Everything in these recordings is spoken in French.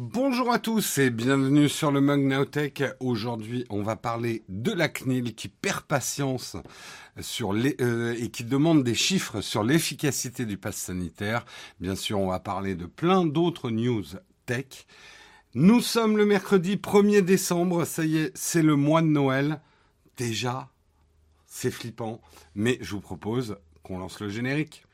Bonjour à tous et bienvenue sur le Mug Nowtech. Aujourd'hui, on va parler de la CNIL qui perd patience euh, et qui demande des chiffres sur l'efficacité du pass sanitaire. Bien sûr, on va parler de plein d'autres news tech. Nous sommes le mercredi 1er décembre, ça y est, c'est le mois de Noël. Déjà, c'est flippant, mais je vous propose qu'on lance le générique.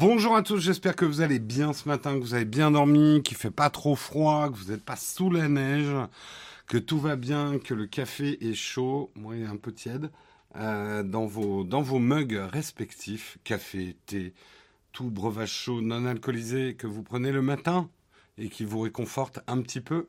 Bonjour à tous, j'espère que vous allez bien ce matin, que vous avez bien dormi, qu'il fait pas trop froid, que vous n'êtes pas sous la neige, que tout va bien, que le café est chaud, moi il est un peu tiède, euh, dans, vos, dans vos mugs respectifs, café, thé, tout breuvage chaud non alcoolisé que vous prenez le matin et qui vous réconforte un petit peu.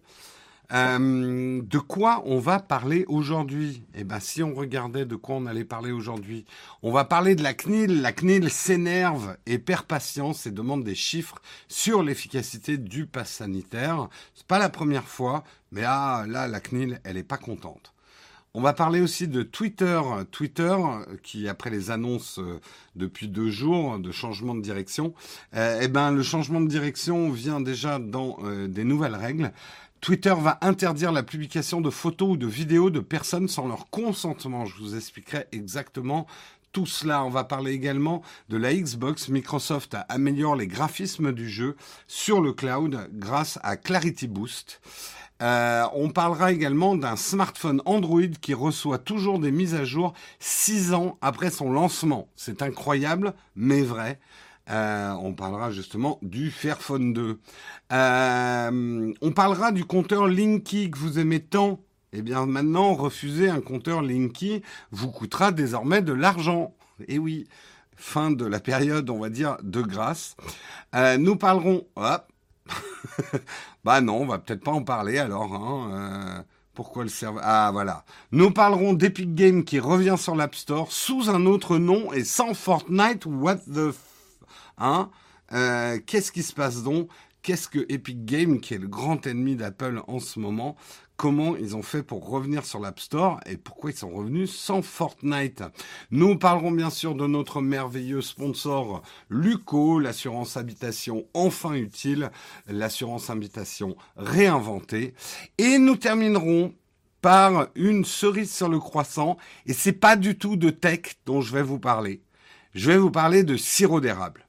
Euh, de quoi on va parler aujourd'hui? Eh ben, si on regardait de quoi on allait parler aujourd'hui, on va parler de la CNIL. La CNIL s'énerve et perd patience et demande des chiffres sur l'efficacité du pass sanitaire. C'est pas la première fois, mais ah, là, la CNIL, elle est pas contente. On va parler aussi de Twitter. Twitter, qui après les annonces euh, depuis deux jours de changement de direction, euh, eh ben le changement de direction vient déjà dans des nouvelles règles. Twitter va interdire la publication de photos ou de vidéos de personnes sans leur consentement. Je vous expliquerai exactement tout cela. On va parler également de la Xbox. Microsoft améliore les graphismes du jeu sur le cloud grâce à Clarity Boost. Euh, on parlera également d'un smartphone Android qui reçoit toujours des mises à jour six ans après son lancement. C'est incroyable, mais vrai. Euh, on parlera justement du Fairphone 2. Euh, on parlera du compteur Linky que vous aimez tant. Eh bien maintenant, refuser un compteur Linky vous coûtera désormais de l'argent. Et eh oui, fin de la période, on va dire, de grâce. Euh, nous parlerons... bah non, on va peut-être pas en parler alors. Hein, pourquoi le serveur Ah voilà. Nous parlerons d'Epic Games qui revient sur l'App Store sous un autre nom et sans Fortnite. What the Hein euh, Qu'est-ce qui se passe donc? Qu'est-ce que Epic Games, qui est le grand ennemi d'Apple en ce moment, comment ils ont fait pour revenir sur l'App Store et pourquoi ils sont revenus sans Fortnite? Nous parlerons bien sûr de notre merveilleux sponsor Luco, l'assurance habitation enfin utile, l'assurance habitation réinventée. Et nous terminerons par une cerise sur le croissant et c'est pas du tout de tech dont je vais vous parler. Je vais vous parler de sirop d'érable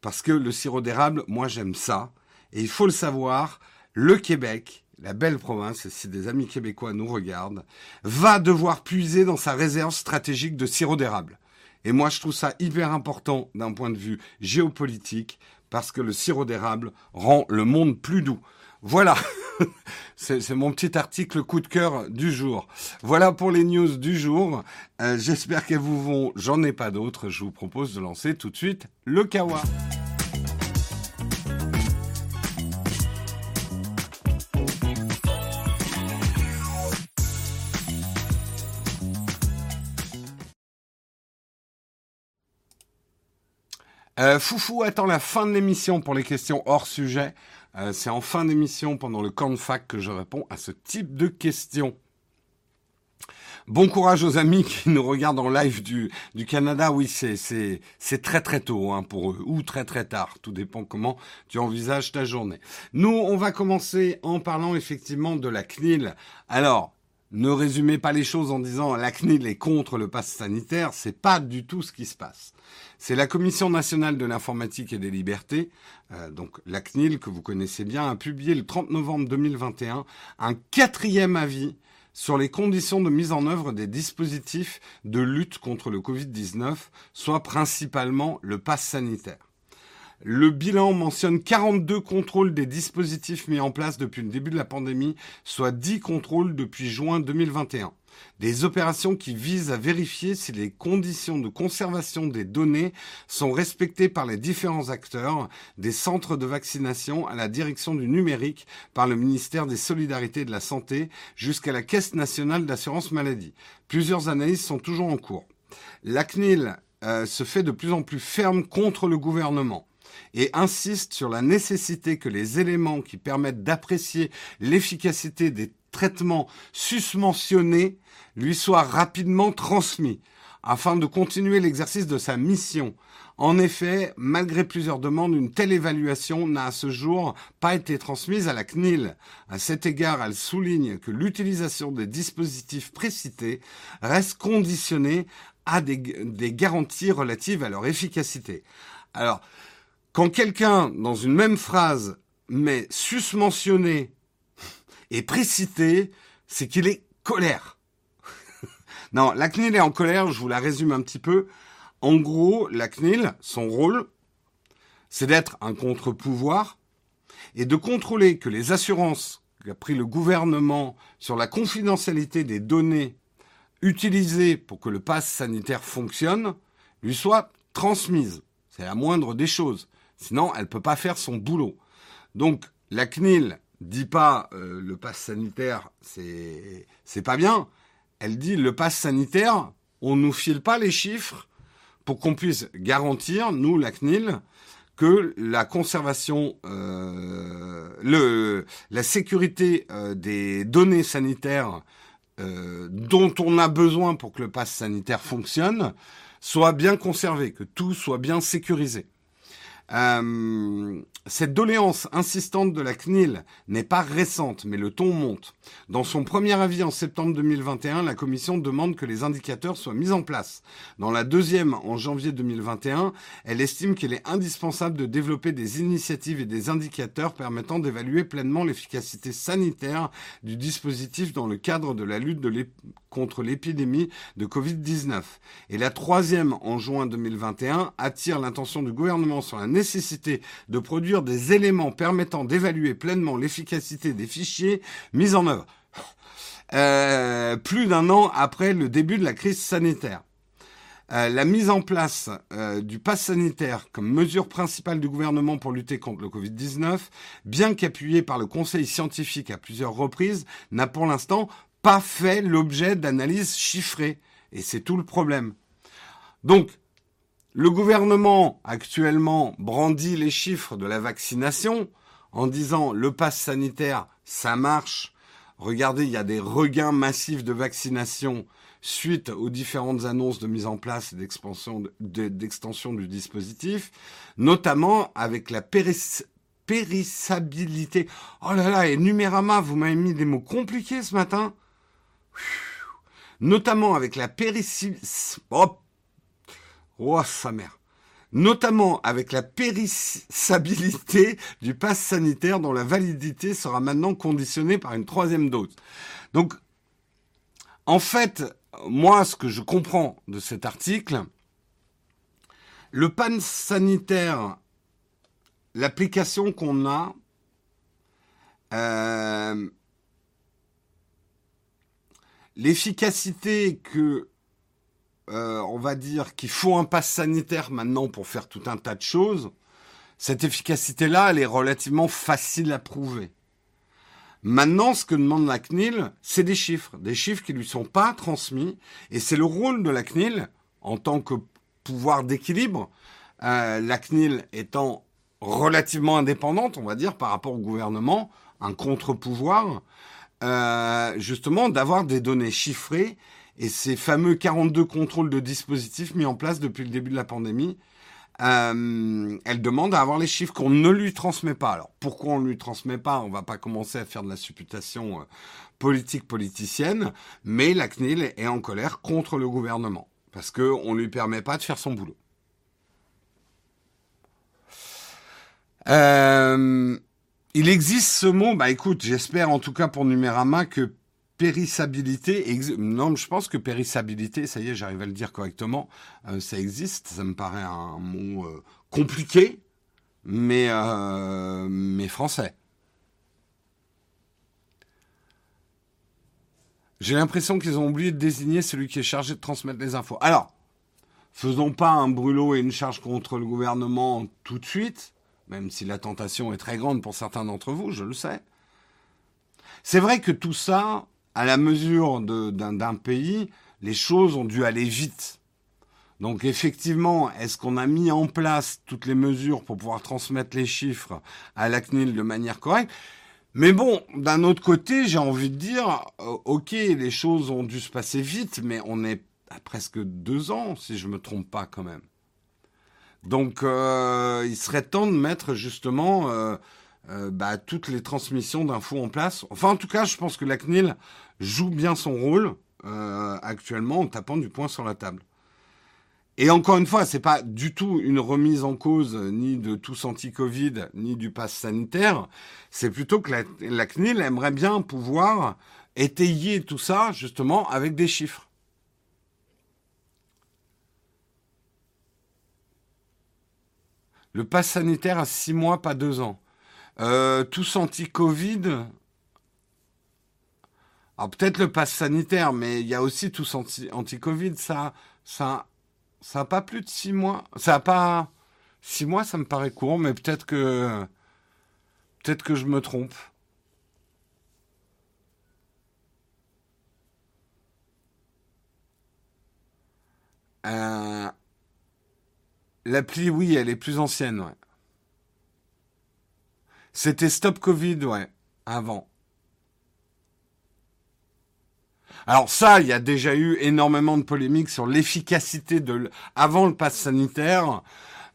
parce que le sirop d'érable, moi j'aime ça. Et il faut le savoir, le Québec, la belle province, si des amis québécois nous regardent, va devoir puiser dans sa réserve stratégique de sirop d'érable. Et moi je trouve ça hyper important d'un point de vue géopolitique, parce que le sirop d'érable rend le monde plus doux. Voilà, c'est mon petit article coup de cœur du jour. Voilà pour les news du jour. Euh, j'espère qu'elles vous vont. J'en ai pas d'autres. Je vous propose de lancer tout de suite le Kawa. Euh, Foufou attend la fin de l'émission pour les questions hors sujet. Euh, c'est en fin d'émission, pendant le camp de fac, que je réponds à ce type de questions. Bon courage aux amis qui nous regardent en live du, du Canada. Oui, c'est, très très tôt hein, pour eux, ou très très tard. Tout dépend comment tu envisages ta journée. Nous, on va commencer en parlant effectivement de la CNIL. Alors, ne résumez pas les choses en disant la CNIL est contre le pass sanitaire, c'est pas du tout ce qui se passe. C'est la Commission nationale de l'informatique et des libertés, euh, donc la CNIL que vous connaissez bien, a publié le 30 novembre 2021 un quatrième avis sur les conditions de mise en œuvre des dispositifs de lutte contre le Covid-19, soit principalement le pass sanitaire. Le bilan mentionne 42 contrôles des dispositifs mis en place depuis le début de la pandémie, soit 10 contrôles depuis juin 2021. Des opérations qui visent à vérifier si les conditions de conservation des données sont respectées par les différents acteurs, des centres de vaccination à la direction du numérique par le ministère des Solidarités et de la Santé jusqu'à la Caisse nationale d'assurance maladie. Plusieurs analyses sont toujours en cours. La CNIL euh, se fait de plus en plus ferme contre le gouvernement et insiste sur la nécessité que les éléments qui permettent d'apprécier l'efficacité des traitements susmentionnés lui soient rapidement transmis afin de continuer l'exercice de sa mission. En effet, malgré plusieurs demandes, une telle évaluation n'a à ce jour pas été transmise à la CNIL. À cet égard, elle souligne que l'utilisation des dispositifs précités reste conditionnée à des, garanties relatives à leur efficacité. Alors, quand quelqu'un, dans une même phrase, met susmentionné et précité, c'est qu'il est colère. non, la CNIL est en colère, je vous la résume un petit peu. En gros, la CNIL, son rôle, c'est d'être un contre-pouvoir et de contrôler que les assurances qu'a pris le gouvernement sur la confidentialité des données utilisées pour que le pass sanitaire fonctionne lui soient transmises. C'est la moindre des choses. Sinon, elle ne peut pas faire son boulot. Donc, la CNIL dit pas euh, le pass sanitaire, c'est c'est pas bien. Elle dit le pass sanitaire, on nous file pas les chiffres pour qu'on puisse garantir, nous, la CNIL, que la conservation, euh, la sécurité euh, des données sanitaires dont on a besoin pour que le pass sanitaire fonctionne soit bien conservé, que tout soit bien sécurisé. Euh, cette doléance insistante de la CNIL n'est pas récente, mais le ton monte. Dans son premier avis en septembre 2021, la Commission demande que les indicateurs soient mis en place. Dans la deuxième, en janvier 2021, elle estime qu'il est indispensable de développer des initiatives et des indicateurs permettant d'évaluer pleinement l'efficacité sanitaire du dispositif dans le cadre de la lutte contre l'épidémie de Covid-19. Et la troisième, en juin 2021, attire l'attention du gouvernement sur la de produire des éléments permettant d'évaluer pleinement l'efficacité des fichiers mis en œuvre. Euh, plus d'un an après le début de la crise sanitaire. Euh, la mise en place euh, du pass sanitaire comme mesure principale du gouvernement pour lutter contre le Covid-19, bien qu'appuyée par le Conseil scientifique à plusieurs reprises, n'a pour l'instant pas fait l'objet d'analyses chiffrées. Et c'est tout le problème. Donc, le gouvernement actuellement brandit les chiffres de la vaccination en disant le pass sanitaire, ça marche. Regardez, il y a des regains massifs de vaccination suite aux différentes annonces de mise en place et d'extension du dispositif, notamment avec la périssabilité. Oh là là, et Numérama, vous m'avez mis des mots compliqués ce matin notamment avec la périssabilité. Oh, sa mère. Notamment avec la périssabilité du pass sanitaire dont la validité sera maintenant conditionnée par une troisième dose. Donc, en fait, moi, ce que je comprends de cet article, le pass sanitaire, l'application qu'on a, euh, l'efficacité que euh, on va dire qu'il faut un pass sanitaire maintenant pour faire tout un tas de choses, cette efficacité-là, elle est relativement facile à prouver. Maintenant, ce que demande la CNIL, c'est des chiffres, des chiffres qui lui sont pas transmis, et c'est le rôle de la CNIL en tant que pouvoir d'équilibre, euh, la CNIL étant relativement indépendante, on va dire, par rapport au gouvernement, un contre-pouvoir, euh, justement d'avoir des données chiffrées et ces fameux 42 contrôles de dispositifs mis en place depuis le début de la pandémie, euh, elle demande à avoir les chiffres qu'on ne lui transmet pas. Alors pourquoi on ne lui transmet pas? On va pas commencer à faire de la supputation euh, politique politicienne, mais la CNIL est en colère contre le gouvernement parce qu'on ne lui permet pas de faire son boulot. Euh, il existe ce mot, bah écoute, j'espère en tout cas pour Numérama que périssabilité, non, je pense que périssabilité, ça y est, j'arrive à le dire correctement, euh, ça existe, ça me paraît un mot euh, compliqué, mais, euh, mais français. J'ai l'impression qu'ils ont oublié de désigner celui qui est chargé de transmettre les infos. Alors, faisons pas un brûlot et une charge contre le gouvernement tout de suite même si la tentation est très grande pour certains d'entre vous, je le sais. C'est vrai que tout ça, à la mesure d'un pays, les choses ont dû aller vite. Donc effectivement, est-ce qu'on a mis en place toutes les mesures pour pouvoir transmettre les chiffres à la CNIL de manière correcte? Mais bon, d'un autre côté, j'ai envie de dire, euh, ok, les choses ont dû se passer vite, mais on est à presque deux ans, si je me trompe pas quand même. Donc, euh, il serait temps de mettre justement euh, bah, toutes les transmissions d'infos en place. Enfin, en tout cas, je pense que la CNIL joue bien son rôle actuellement en tapant du poing sur la table. Et encore une fois, c'est pas du tout une remise en cause ni de tous anti-Covid ni du pass sanitaire. C'est plutôt que la, CNIL aimerait bien pouvoir étayer tout ça justement avec des chiffres. Le pass sanitaire à six mois, pas deux ans. Euh, tous anti-Covid. Alors peut-être le pass sanitaire, mais il y a aussi tous anti-Covid. Ça, ça ça n'a pas plus de six mois. Ça n'a pas. Six mois, ça me paraît court, mais peut-être que. Peut-être que je me trompe. Euh, l'appli, oui, elle est plus ancienne. C'était Stop Covid, ouais, avant. Alors ça, il y a déjà eu énormément de polémiques sur l'efficacité de avant le pass sanitaire.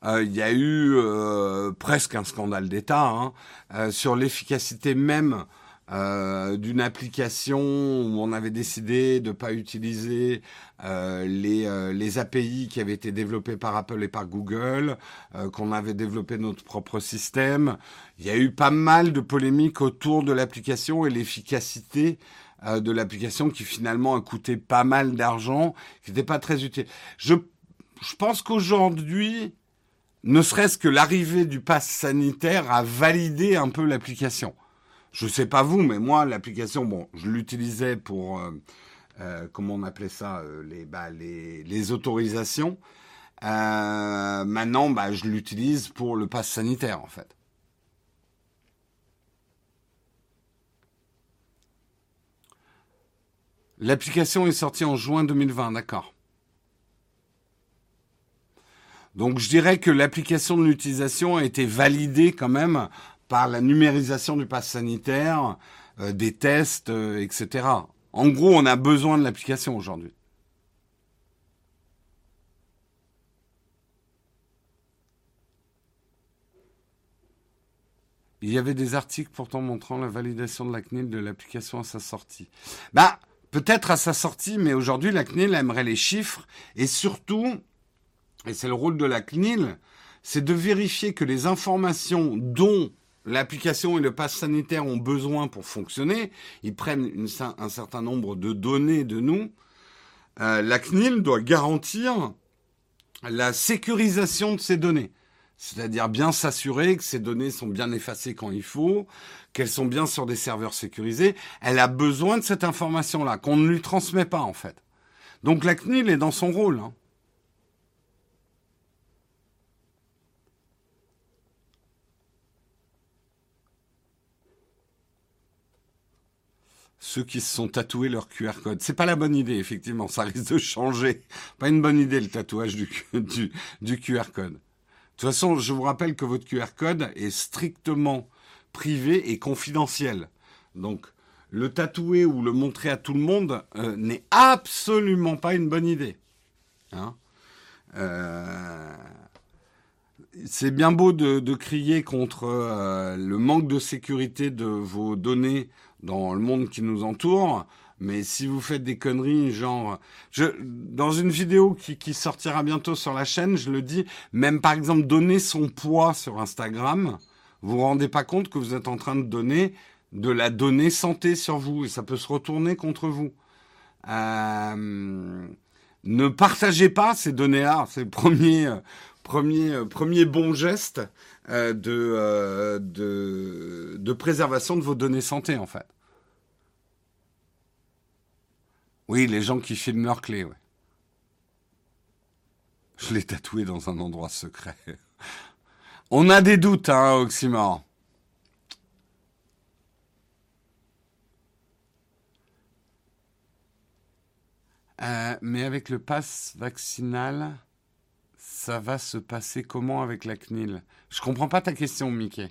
Euh, il y a eu euh, presque un scandale d'État hein, euh, sur l'efficacité même d'une application où on avait décidé de ne pas utiliser les, les API qui avaient été développés par Apple et par Google, qu'on avait développé notre propre système. Il y a eu pas mal de polémiques autour de l'application et l'efficacité euh, de l'application qui finalement a coûté pas mal d'argent, qui n'était pas très utile. Je, je pense qu'aujourd'hui, ne serait-ce que l'arrivée du pass sanitaire a validé un peu l'application. Je sais pas vous, mais moi, l'application, bon, je l'utilisais pour, euh, euh, comment on appelait ça, les, bah, les autorisations. maintenant, bah, je l'utilise pour le pass sanitaire, en fait. L'application est sortie en juin 2020, d'accord. Donc je dirais que l'application de l'utilisation a été validée quand même par la numérisation du pass sanitaire, euh, des tests, euh, etc. En gros, on a besoin de l'application aujourd'hui. Il y avait des articles pourtant montrant la validation de la CNIL de l'application à sa sortie. Bah, peut-être à sa sortie, mais aujourd'hui, la CNIL aimerait les chiffres et surtout, et c'est le rôle de la CNIL, c'est de vérifier que les informations dont l'application et le pass sanitaire ont besoin pour fonctionner, ils prennent un certain nombre de données de nous. Euh, la CNIL doit garantir la sécurisation de ces données. C'est-à-dire bien s'assurer que ces données sont bien effacées quand il faut, qu'elles sont bien sur des serveurs sécurisés. Elle a besoin de cette information-là, qu'on ne lui transmet pas en fait. Donc la CNIL est dans son rôle. Hein. Ceux qui se sont tatoués leur QR code. C'est pas la bonne idée, effectivement, ça risque de changer. Pas une bonne idée le tatouage du, QR code. De toute façon, je vous rappelle que votre QR code est strictement privé et confidentiel. Donc, le tatouer ou le montrer à tout le monde euh, n'est absolument pas une bonne idée. Hein? Euh, c'est bien beau de, crier contre euh, le manque de sécurité de vos données dans le monde qui nous entoure. Mais si vous faites des conneries, genre, je, dans une vidéo qui, qui sortira bientôt sur la chaîne, je le dis, même par exemple donner son poids sur Instagram, vous vous rendez pas compte que vous êtes en train de donner de la donnée santé sur vous et ça peut se retourner contre vous. Euh, ne partagez pas ces données-là. C'est le premier, premier, premier bon geste euh, de, euh, de, de préservation de vos données santé, en fait. Oui, les gens qui filment leurs clés, ouais. Je l'ai tatoué dans un endroit secret. On a des doutes, hein, Oxymore. Euh, mais avec le pass vaccinal, ça va se passer comment avec la CNIL? Je comprends pas ta question, Mickey.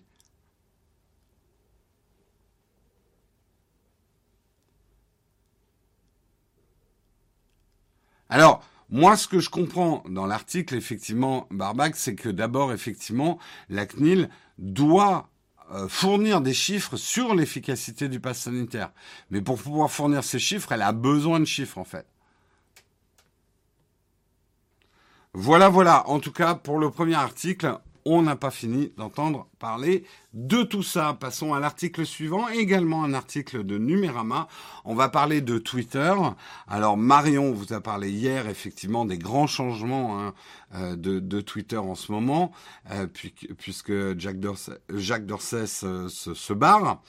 Alors, moi, ce que je comprends dans l'article, effectivement, Barbac, c'est que d'abord, effectivement, la CNIL doit euh, fournir des chiffres sur l'efficacité du pass sanitaire. Mais pour pouvoir fournir ces chiffres, elle a besoin de chiffres, en fait. Voilà, voilà. En tout cas, pour le premier article, on n'a pas fini d'entendre parler de tout ça. Passons à l'article suivant, également un article de Numérama. On va parler de Twitter. Alors Marion vous a parlé hier effectivement des grands changements hein, euh, de, Twitter en ce moment, euh, puisque Jack Dorsey, Jacques Dorsey se, se, barre.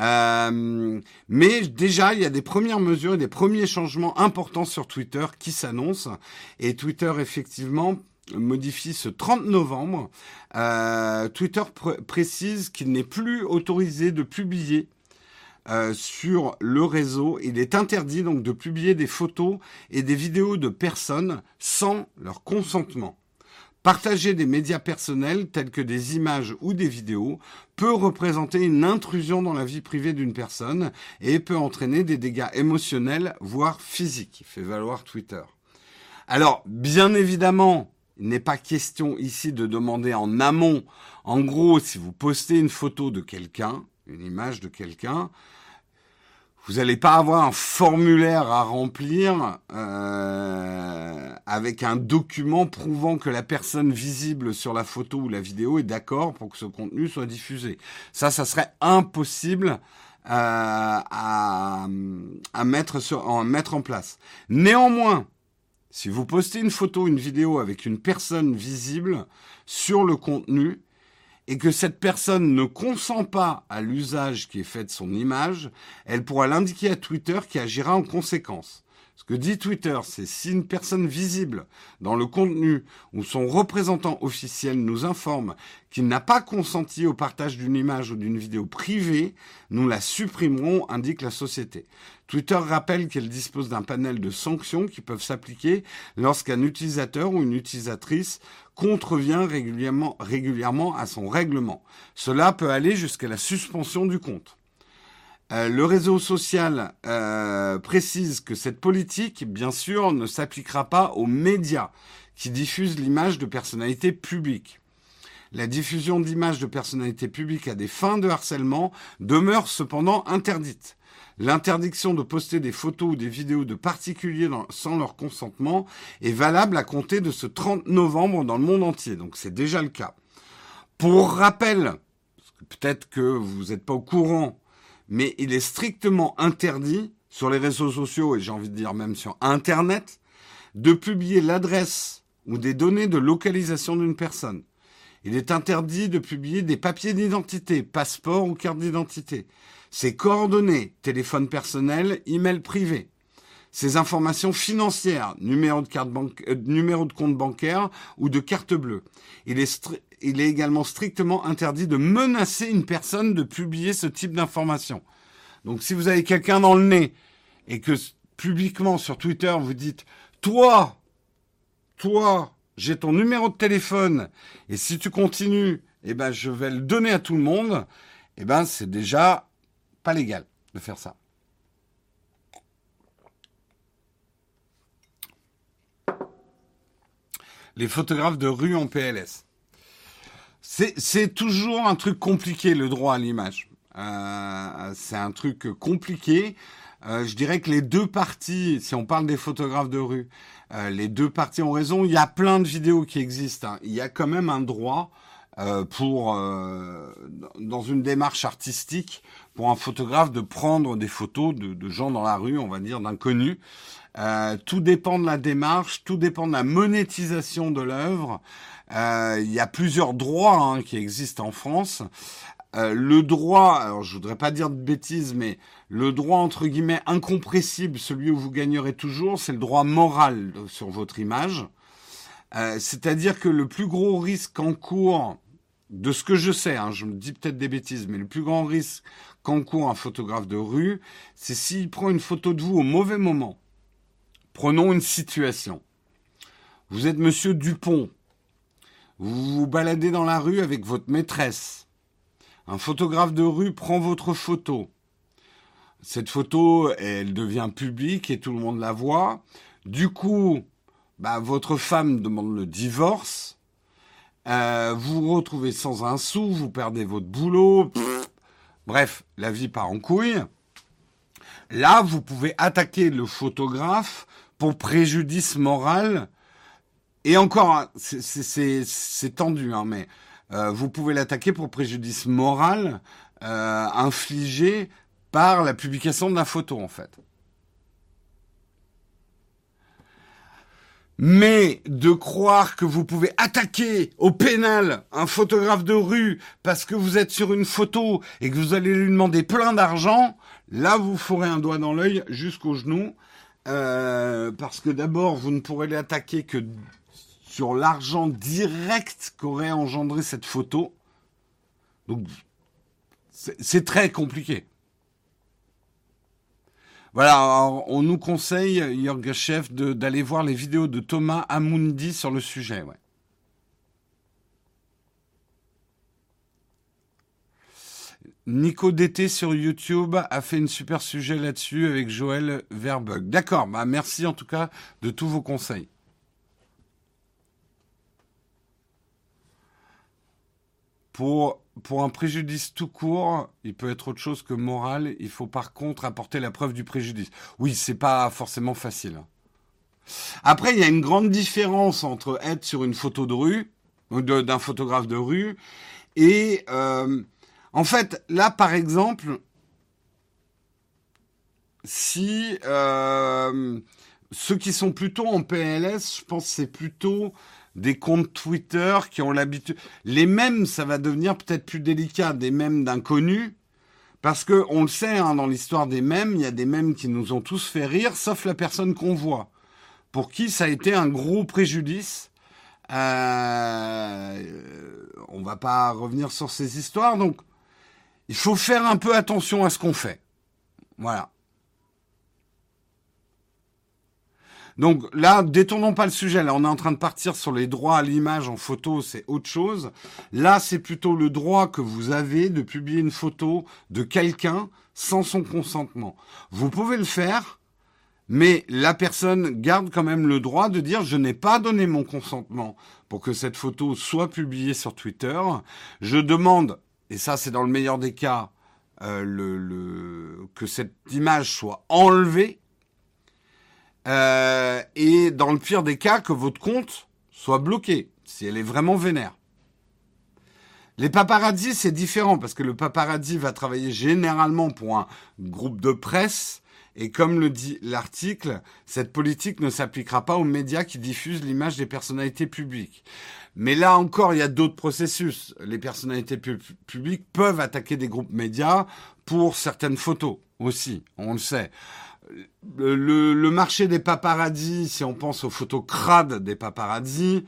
Euh, mais déjà, il y a des premières mesures et des premiers changements importants sur Twitter qui s'annoncent. Et Twitter, effectivement, modifie ce 30 novembre. Euh, Twitter précise qu'il n'est plus autorisé de publier euh, sur le réseau. Il est interdit donc de publier des photos et des vidéos de personnes sans leur consentement. Partager des médias personnels tels que des images ou des vidéos peut représenter une intrusion dans la vie privée d'une personne et peut entraîner des dégâts émotionnels, voire physiques, fait valoir Twitter. Alors, bien évidemment, il n'est pas question ici de demander en amont. En gros, si vous postez une photo de quelqu'un, une image de quelqu'un, vous n'allez pas avoir un formulaire à remplir euh, avec un document prouvant que la personne visible sur la photo ou la vidéo est d'accord pour que ce contenu soit diffusé. Ça, ça serait impossible euh, à, à, mettre sur, à mettre en place. Néanmoins, si vous postez une photo, une vidéo avec une personne visible sur le contenu et que cette personne ne consent pas à l'usage qui est fait de son image, elle pourra l'indiquer à Twitter qui agira en conséquence. Ce que dit Twitter, c'est si une personne visible dans le contenu ou son représentant officiel nous informe qu'il n'a pas consenti au partage d'une image ou d'une vidéo privée, nous la supprimerons, indique la société. Twitter rappelle qu'elle dispose d'un panel de sanctions qui peuvent s'appliquer lorsqu'un utilisateur ou une utilisatrice contrevient régulièrement, à son règlement. Cela peut aller jusqu'à la suspension du compte. Euh, le réseau social euh, précise que cette politique, bien sûr, ne s'appliquera pas aux médias qui diffusent l'image de personnalités publiques. La diffusion d'images de personnalités publiques à des fins de harcèlement demeure cependant interdite. L'interdiction de poster des photos ou des vidéos de particuliers sans leur consentement est valable à compter de ce 30 novembre dans le monde entier. Donc c'est déjà le cas. Pour rappel, peut-être que vous n'êtes pas au courant mais il est strictement interdit sur les réseaux sociaux et j'ai envie de dire même sur Internet de publier l'adresse ou des données de localisation d'une personne. Il est interdit de publier des papiers d'identité, passeport ou carte d'identité, ses coordonnées, téléphone personnel, email privé, ses informations financières, numéro de, carte euh, de compte bancaire ou de carte bleue. Il est également strictement interdit de menacer une personne de publier ce type d'informations. Donc si vous avez quelqu'un dans le nez et que publiquement sur Twitter vous dites toi, toi, j'ai ton numéro de téléphone et si tu continues, eh ben je vais le donner à tout le monde, eh ben c'est déjà pas légal de faire ça. Les photographes de rue en PLS. C'est toujours un truc compliqué, le droit à l'image. Euh, c'est un truc compliqué. Euh, je dirais que les deux parties, si on parle des photographes de rue, euh, les deux parties ont raison. Il y a plein de vidéos qui existent. Hein. Il y a quand même un droit pour, dans une démarche artistique, pour un photographe de prendre des photos de, de gens dans la rue, on va dire d'inconnus. tout dépend de la démarche, tout dépend de la monétisation de l'œuvre. Euh, il y a plusieurs droits hein, qui existent en France. Euh, le droit, alors je voudrais pas dire de bêtises, mais le droit entre guillemets incompressible, celui où vous gagnerez toujours, c'est le droit moral sur votre image. Euh, c'est-à-dire que le plus gros risque en cours, de ce que je sais, hein, je me dis peut-être des bêtises, mais le plus grand risque qu'encourt un photographe de rue, c'est s'il prend une photo de vous au mauvais moment. Prenons une situation. Vous êtes Monsieur Dupont, Vous vous baladez dans la rue avec votre maîtresse. Un photographe de rue prend votre photo. Cette photo, elle devient publique et tout le monde la voit. Du coup, bah, votre femme demande le divorce. Euh, vous vous retrouvez sans un sou, vous perdez votre boulot. bref, la vie part en couille. Là, vous pouvez attaquer le photographe pour préjudice moral. Et encore, c'est tendu, hein, mais euh, vous pouvez l'attaquer pour préjudice moral euh, infligé par la publication de la photo, en fait. Mais de croire que vous pouvez attaquer au pénal un photographe de rue parce que vous êtes sur une photo et que vous allez lui demander plein d'argent, là vous ferez un doigt dans l'œil jusqu'au genou. Euh, parce que d'abord, vous ne pourrez l'attaquer que sur l'argent direct qu'aurait engendré cette photo. Donc, c'est très compliqué. Voilà, on nous conseille, Jörg d'aller voir les vidéos de Thomas Amundi sur le sujet. Nico DT sur YouTube a fait une super sujet là-dessus avec Joël Verbug. D'accord, bah merci en tout cas de tous vos conseils. Pour pour un préjudice tout court, il peut être autre chose que moral. Il faut par contre apporter la preuve du préjudice. Oui, c'est pas forcément facile. Après, il y a une grande différence entre être sur une photo de rue, d'un photographe de rue, et euh, en fait, là, par exemple, si euh, ceux qui sont plutôt en PLS, je pense que c'est plutôt des comptes Twitter qui ont l'habitude. Les mêmes, ça va devenir peut-être plus délicat, des mêmes d'inconnus. Parce que on le sait, hein, dans l'histoire des mêmes, il y a des mêmes qui nous ont tous fait rire, sauf la personne qu'on voit, pour qui ça a été un gros préjudice. Euh, on va pas revenir sur ces histoires, donc il faut faire un peu attention à ce qu'on fait. Voilà. Donc là, détournons pas le sujet. Là, on est en train de partir sur les droits à l'image en photo, c'est autre chose. Là, c'est plutôt le droit que vous avez de publier une photo de quelqu'un sans son consentement. Vous pouvez le faire, mais la personne garde quand même le droit de dire je n'ai pas donné mon consentement pour que cette photo soit publiée sur Twitter. Je demande, et ça c'est dans le meilleur des cas, euh, que cette image soit enlevée euh, et dans le pire des cas, que votre compte soit bloqué, si elle est vraiment vénère. Les paparazzis, c'est différent parce que le paparazzi va travailler généralement pour un groupe de presse et comme le dit l'article, cette politique ne s'appliquera pas aux médias qui diffusent l'image des personnalités publiques. Mais là encore, il y a d'autres processus. Les personnalités publiques peuvent attaquer des groupes médias pour certaines photos aussi, on le sait le, marché des paparazzis, si on pense aux photos crades des paparazzis,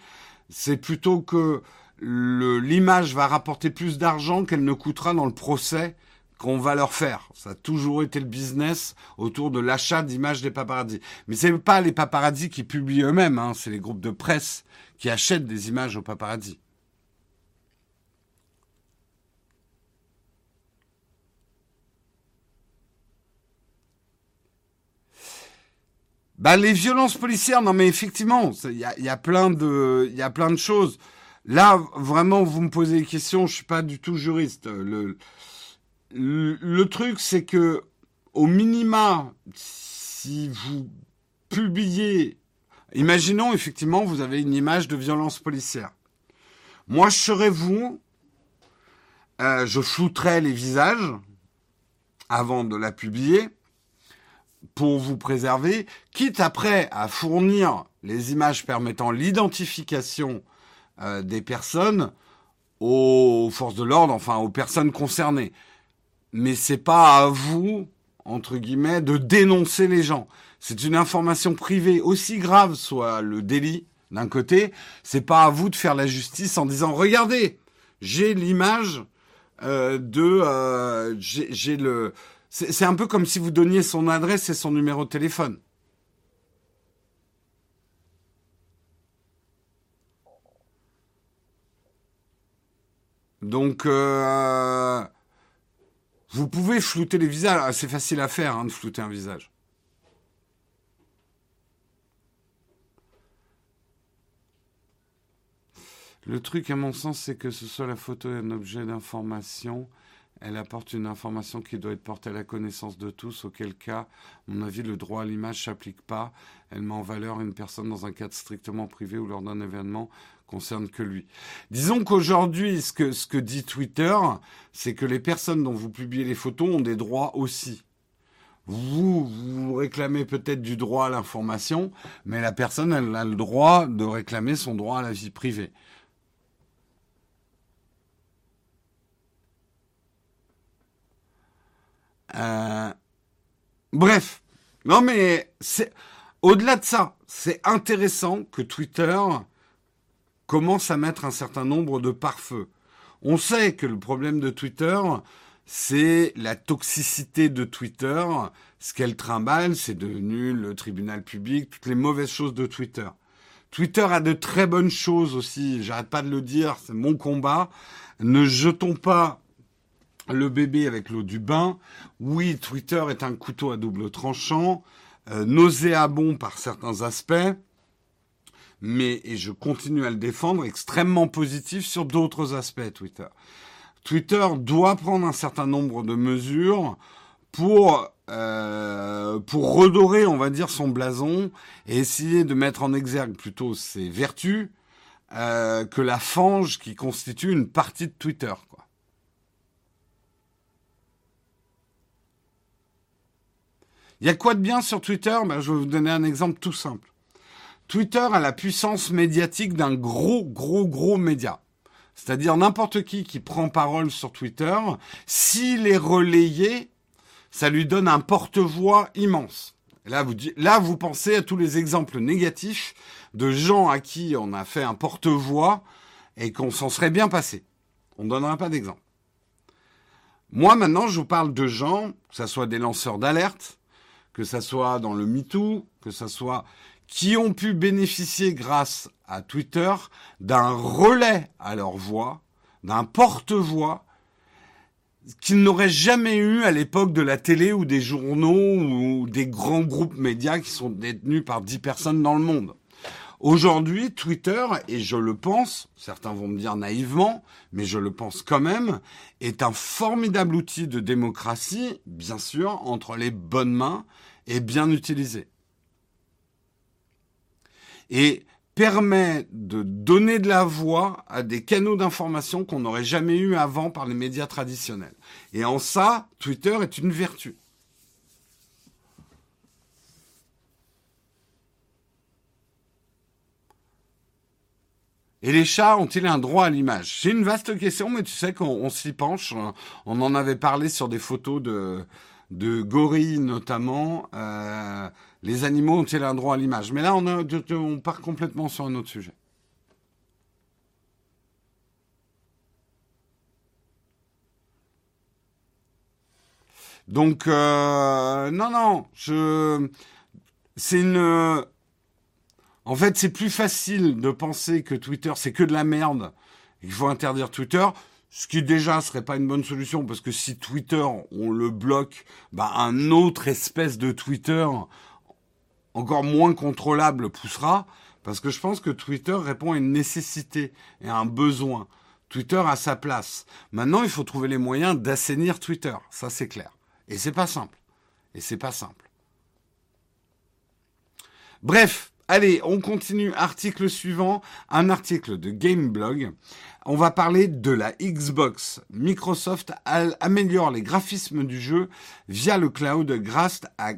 c'est plutôt que l'image va rapporter plus d'argent qu'elle ne coûtera dans le procès qu'on va leur faire. Ça a toujours été le business autour de l'achat d'images des paparazzis. Mais c'est pas les paparazzis qui publient eux-mêmes, hein, c'est les groupes de presse qui achètent des images aux paparazzis. Bah, les violences policières, non mais effectivement, il y a, plein de, il y a plein de choses. Là, vraiment, vous me posez des questions, je suis pas du tout juriste. Le, le, truc, c'est que, au minima, si vous publiez, imaginons effectivement, vous avez une image de violence policière. Moi, je serais vous, euh, je flouterais les visages avant de la publier pour vous préserver, quitte après à fournir les images permettant l'identification euh, des personnes aux forces de l'ordre, enfin aux personnes concernées. Mais c'est pas à vous, entre guillemets, de dénoncer les gens. C'est une information privée, aussi grave soit le délit d'un côté, c'est pas à vous de faire la justice en disant regardez, j'ai l'image euh, de, euh, j'ai le, c'est un peu comme si vous donniez son adresse et son numéro de téléphone. Donc, euh, vous pouvez flouter les visages. Ah, c'est facile à faire hein, de flouter un visage. Le truc, à mon sens, c'est que ce soit la photo un objet d'information. Elle apporte une information qui doit être portée à la connaissance de tous, auquel cas, à mon avis, le droit à l'image s'applique pas. Elle met en valeur une personne dans un cadre strictement privé ou lors d'un événement concerne que lui. Disons qu'aujourd'hui, ce que, ce que dit Twitter, c'est que les personnes dont vous publiez les photos ont des droits aussi. Vous, vous réclamez peut-être du droit à l'information, mais la personne, elle a le droit de réclamer son droit à la vie privée. Euh, bref, non mais c'est au-delà de ça, c'est intéressant que Twitter commence à mettre un certain nombre de pare-feux. On sait que le problème de Twitter, c'est la toxicité de Twitter. Ce qu'elle trimballe, c'est devenu le tribunal public, toutes les mauvaises choses de Twitter. Twitter a de très bonnes choses aussi, j'arrête pas de le dire, c'est mon combat. Ne jetons pas le bébé avec l'eau du bain. Oui, Twitter est un couteau à double tranchant, euh, nauséabond par certains aspects, mais, et je continue à le défendre, extrêmement positif sur d'autres aspects, Twitter. Twitter doit prendre un certain nombre de mesures pour euh, pour redorer, on va dire, son blason et essayer de mettre en exergue plutôt ses vertus euh, que la fange qui constitue une partie de Twitter. Il y a quoi de bien sur Twitter ben, Je vais vous donner un exemple tout simple. Twitter a la puissance médiatique d'un gros, gros, gros média. C'est-à-dire n'importe qui qui prend parole sur Twitter, s'il est relayé, ça lui donne un porte-voix immense. là, vous, là, vous pensez à tous les exemples négatifs de gens à qui on a fait un porte-voix et qu'on s'en serait bien passé. On ne donnera pas d'exemple. Moi, maintenant, je vous parle de gens, que ce soit des lanceurs d'alerte, que ça soit dans le MeToo, que ça soit qui ont pu bénéficier grâce à Twitter d'un relais à leur voix, d'un porte-voix qu'ils n'auraient jamais eu à l'époque de la télé ou des journaux ou des grands groupes médias qui sont détenus par dix personnes dans le monde. Aujourd'hui, Twitter, et je le pense, certains vont me dire naïvement, mais je le pense quand même, est un formidable outil de démocratie, bien sûr, entre les bonnes mains et bien utilisé. Et permet de donner de la voix à des canaux d'information qu'on n'aurait jamais eu avant par les médias traditionnels. Et en ça, Twitter est une vertu. Et les chats ont-ils un droit à l'image? C'est une vaste question, mais tu sais qu'on s'y penche. On en avait parlé sur des photos de, de gorilles notamment. Euh, les animaux ont-ils un droit à l'image? Mais là, on, on part complètement sur un autre sujet. Donc, euh, non, non, c'est une, en fait, c'est plus facile de penser que Twitter, c'est que de la merde, Il faut interdire Twitter, ce qui déjà serait pas une bonne solution, parce que si Twitter, on le bloque, bah, un autre espèce de Twitter, encore moins contrôlable, poussera, parce que je pense que Twitter répond à une nécessité et à un besoin. Twitter a sa place. Maintenant, il faut trouver les moyens d'assainir Twitter. Ça, c'est clair. Et c'est pas simple. Et c'est pas simple. Bref, Allez, on continue. Article suivant, un article de Gameblog. On va parler de la Xbox. Microsoft améliore les graphismes du jeu via le cloud grâce à,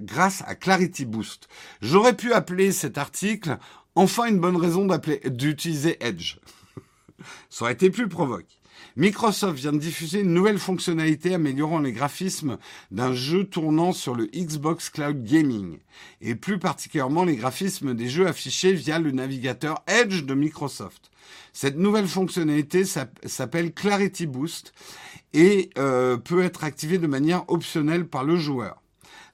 Clarity Boost. J'aurais pu appeler cet article enfin une bonne raison d'utiliser Edge. Ça aurait été plus provoque. Microsoft vient de diffuser une nouvelle fonctionnalité améliorant les graphismes d'un jeu tournant sur le Xbox Cloud Gaming, et plus particulièrement les graphismes des jeux affichés via le navigateur Edge de Microsoft. Cette nouvelle fonctionnalité s'appelle Clarity Boost et euh, peut être activée de manière optionnelle par le joueur.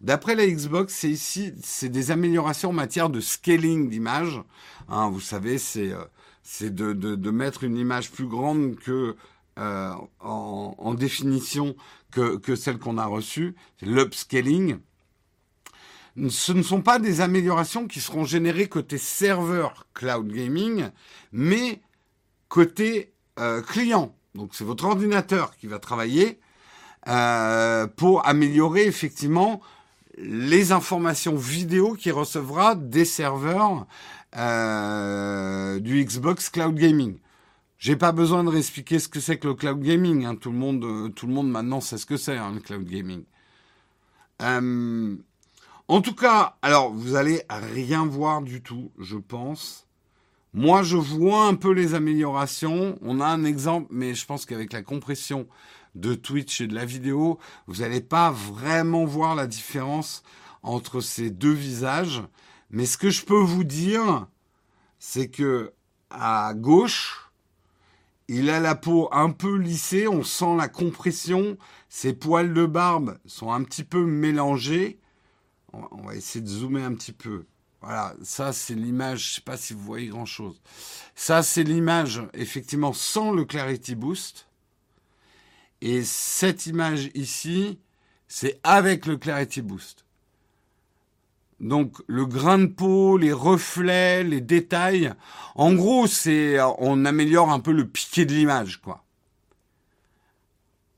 D'après la Xbox, c'est ici, c'est des améliorations en matière de scaling d'image. Hein, vous savez, c'est euh, de, de, de, mettre une image plus grande que euh, en, définition que, celle qu'on a reçue, l'upscaling. Ce ne sont pas des améliorations qui seront générées côté serveur cloud gaming, mais côté euh, client. Donc c'est votre ordinateur qui va travailler euh, pour améliorer effectivement les informations vidéo qu'il recevra des serveurs du Xbox Cloud Gaming. J'ai pas besoin de réexpliquer ce que c'est que le cloud gaming. Hein. Tout le monde, euh, tout le monde maintenant sait ce que c'est hein, le cloud gaming. Euh, en tout cas, alors vous allez rien voir du tout, je pense. Moi, je vois un peu les améliorations. On a un exemple, mais je pense qu'avec la compression de Twitch et de la vidéo, vous n'allez pas vraiment voir la différence entre ces deux visages. Mais ce que je peux vous dire, c'est que à gauche, il a la peau un peu lissée, on sent la compression, ses poils de barbe sont un petit peu mélangés. On va essayer de zoomer un petit peu. Voilà, ça c'est l'image, je sais pas si vous voyez grand chose. Ça c'est l'image effectivement sans le Clarity Boost. Et cette image ici, c'est avec le Clarity Boost. Donc le grain de peau, les reflets, les détails, en gros, c'est on améliore un peu le piqué de l'image, quoi.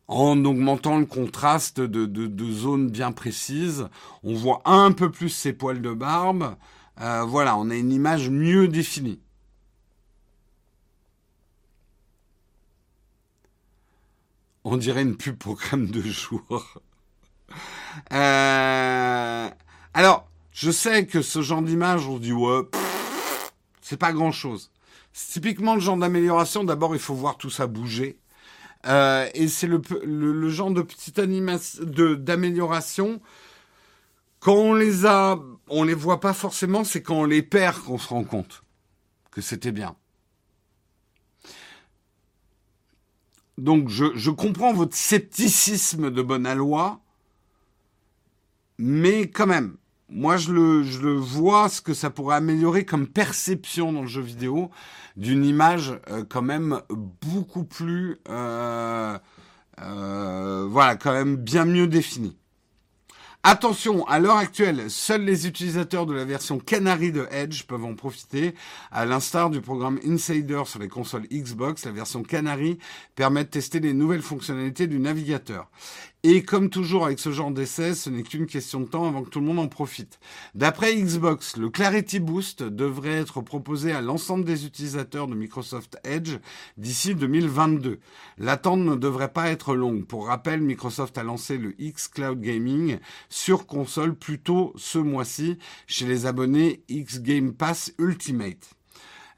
En augmentant le contraste de, de, zones bien précises, on voit un peu plus ses poils de barbe. Euh, voilà, on a une image mieux définie. On dirait une pub pour crème de jour. Euh, alors, je sais que ce genre d'image, on se dit ouais, c'est pas grand chose. C'est typiquement le genre d'amélioration. D'abord, il faut voir tout ça bouger. Euh, et c'est le, le, genre de petite animation, d'amélioration. Quand on les a, on les voit pas forcément. C'est quand on les perd qu'on se rend compte que c'était bien. Donc je, je comprends votre scepticisme de bonne aloi, mais quand même, moi je le, je le vois ce que ça pourrait améliorer comme perception dans le jeu vidéo d'une image euh, quand même beaucoup plus euh, euh, voilà quand même bien mieux définie. Attention, à l'heure actuelle, seuls les utilisateurs de la version Canary de Edge peuvent en profiter. À l'instar du programme Insider sur les consoles Xbox, la version Canary permet de tester les nouvelles fonctionnalités du navigateur. Et comme toujours avec ce genre d'essai, ce n'est qu'une question de temps avant que tout le monde en profite. D'après Xbox, le Clarity Boost devrait être proposé à l'ensemble des utilisateurs de Microsoft Edge d'ici 2022. L'attente ne devrait pas être longue. Pour rappel, Microsoft a lancé le X Cloud Gaming sur console plus tôt ce mois-ci chez les abonnés X Game Pass Ultimate.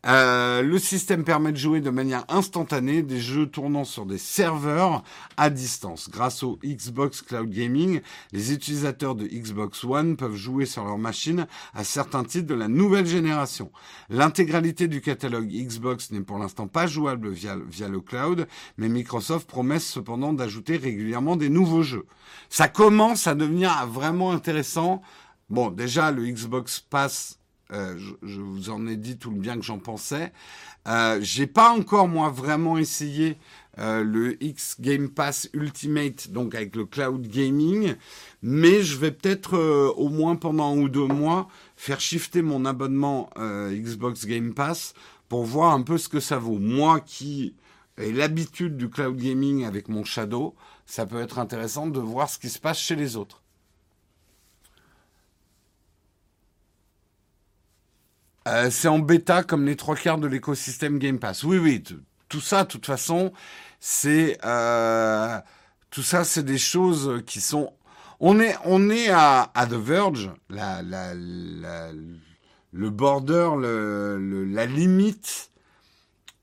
Euh, le système permet de jouer de manière instantanée des jeux tournant sur des serveurs à distance. Grâce au Xbox Cloud Gaming, les utilisateurs de Xbox One peuvent jouer sur leur machine à certains titres de la nouvelle génération. L'intégralité du catalogue Xbox n'est pour l'instant pas jouable via, via le cloud, mais Microsoft promet cependant d'ajouter régulièrement des nouveaux jeux. Ça commence à devenir vraiment intéressant. Bon, déjà, le Xbox Pass euh, je, vous en ai dit tout le bien que j'en pensais. Euh, j'ai pas encore moi vraiment essayé euh, le X Game Pass Ultimate, donc avec le cloud gaming, mais je vais peut-être euh, au moins pendant un ou deux mois faire shifter mon abonnement Xbox Game Pass pour voir un peu ce que ça vaut. Moi qui ai l'habitude du cloud gaming avec mon Shadow, ça peut être intéressant de voir ce qui se passe chez les autres. Euh, c'est en bêta comme les trois quarts de l'écosystème Game Pass. Oui, oui, tout ça, de toute façon, c'est euh, tout ça, c'est des choses qui sont. On est, on est à, à The Verge, la, la, la, le border, le, la limite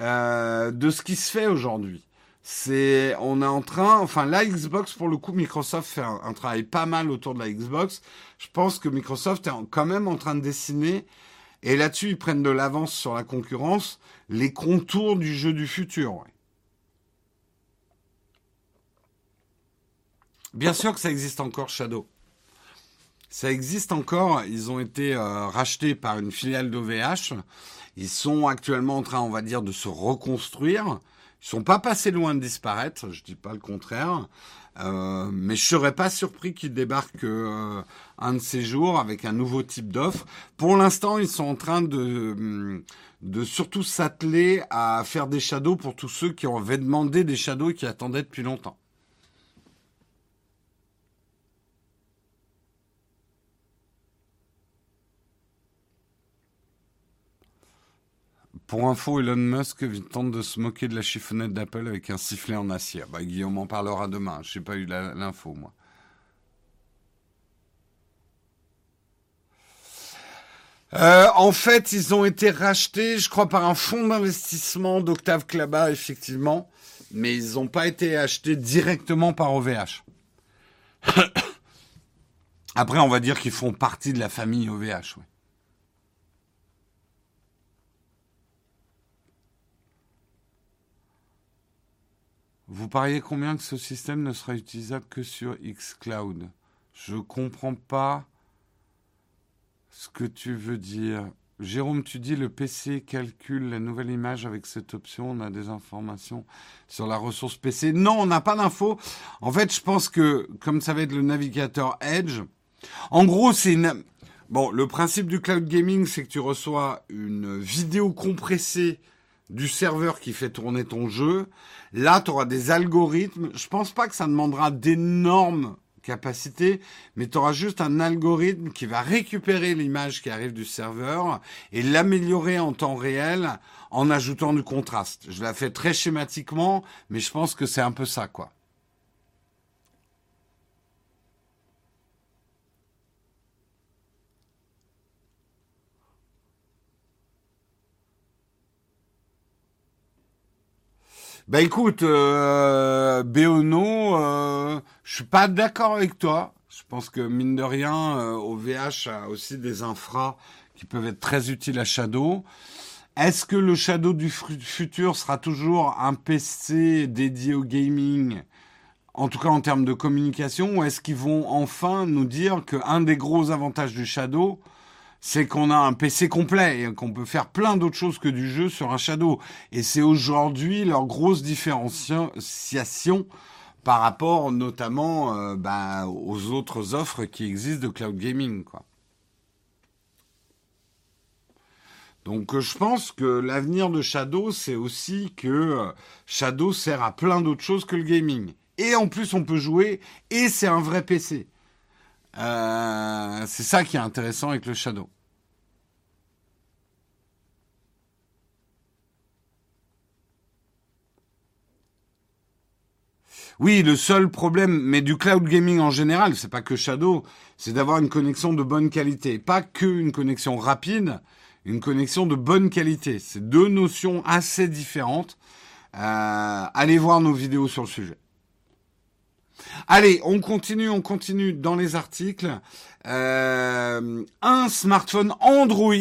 euh, de ce qui se fait aujourd'hui. C'est, on est en train, enfin la Xbox pour le coup, Microsoft fait un, travail pas mal autour de la Xbox. Je pense que Microsoft est quand même en train de dessiner et là-dessus, ils prennent de l'avance sur la concurrence, les contours du jeu du futur. Bien sûr que ça existe encore Shadow. Ça existe encore. Ils ont été euh, rachetés par une filiale d'OVH. Ils sont actuellement en train, on va dire, de se reconstruire. Ils sont pas passés loin de disparaître. Je dis pas le contraire. Euh, mais je serais pas surpris qu'ils débarquent euh, un de ces jours avec un nouveau type d'offre. Pour l'instant, ils sont en train de, de surtout s'atteler à faire des shadows pour tous ceux qui avaient demandé des shadows et qui attendaient depuis longtemps. Pour info, Elon Musk tente de se moquer de la chiffonnette d'Apple avec un sifflet en acier. Bah, Guillaume en parlera demain. Je n'ai pas eu l'info, moi. Euh, en fait, ils ont été rachetés, je crois, par un fonds d'investissement d'Octave Klaba, effectivement, mais ils n'ont pas été achetés directement par OVH. Après, on va dire qu'ils font partie de la famille OVH. Oui. Vous pariez combien que ce système ne sera utilisable que sur xCloud? Je comprends pas ce que tu veux dire. Jérôme, tu dis le PC calcule la nouvelle image avec cette option. On a des informations sur la ressource PC. Non, on n'a pas d'infos. En fait, je pense que comme ça va être le navigateur Edge, en gros, c'est. Bon, le principe du cloud gaming, c'est que tu reçois une vidéo compressée du serveur qui fait tourner ton jeu. Là, tu auras des algorithmes. Je pense pas que ça demandera d'énormes capacités, mais tu auras juste un algorithme qui va récupérer l'image qui arrive du serveur et l'améliorer en temps réel en ajoutant du contraste. Je la fais très schématiquement, mais je pense que c'est un peu ça, quoi. Bah écoute, euh, Béono, euh, je suis pas d'accord avec toi. Je pense que mine de rien, euh, OVH a aussi des infras qui peuvent être très utiles à Shadow. Est-ce que le Shadow du futur sera toujours un PC dédié au gaming, en tout cas en termes de communication, ou est-ce qu'ils vont enfin nous dire qu'un des gros avantages du Shadow, c'est qu'on a un PC complet et qu'on peut faire plein d'autres choses que du jeu sur un Shadow. Et c'est aujourd'hui leur grosse différenciation par rapport notamment euh, bah, aux autres offres qui existent de cloud gaming. Donc euh, je pense que l'avenir de Shadow, c'est aussi que euh, Shadow sert à plein d'autres choses que le gaming. Et en plus, on peut jouer, et c'est un vrai PC. C'est ça qui est intéressant avec le Shadow. Oui, le seul problème, mais du cloud gaming en général, c'est pas que Shadow, c'est d'avoir une connexion de bonne qualité. Pas que une connexion rapide, une connexion de bonne qualité. C'est deux notions assez différentes. Euh, allez voir nos vidéos sur le sujet. Allez, on continue, on continue dans les articles. Euh, un smartphone Android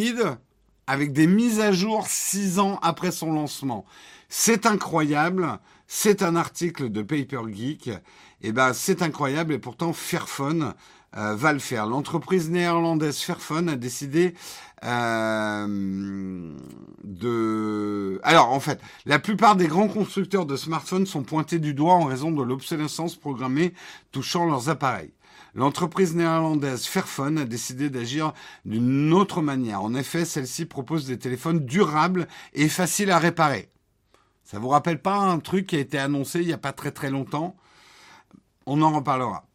avec des mises à jour six ans après son lancement. C'est incroyable. C'est un article de Paper Geek. Et eh ben, c'est incroyable et pourtant Fairphone euh, va le faire. L'entreprise néerlandaise Fairphone a décidé euh, de... Alors en fait, la plupart des grands constructeurs de smartphones sont pointés du doigt en raison de l'obsolescence programmée touchant leurs appareils. L'entreprise néerlandaise Fairphone a décidé d'agir d'une autre manière. En effet, celle-ci propose des téléphones durables et faciles à réparer. Ça vous rappelle pas un truc qui a été annoncé il n'y a pas très très longtemps? On en reparlera.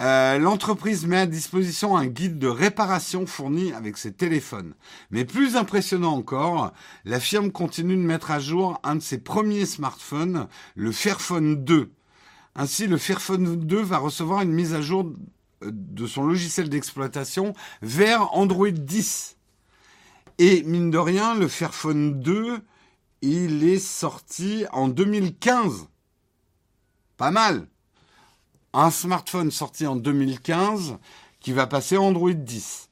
Euh, l'entreprise met à disposition un guide de réparation fourni avec ses téléphones. Mais plus impressionnant encore, la firme continue de mettre à jour un de ses premiers smartphones, le Fairphone 2. Ainsi, le Fairphone 2 va recevoir une mise à jour de son logiciel d'exploitation vers Android 10. Et mine de rien, le Fairphone 2, il est sorti en 2015. Pas mal un smartphone sorti en 2015 qui va passer Android 10.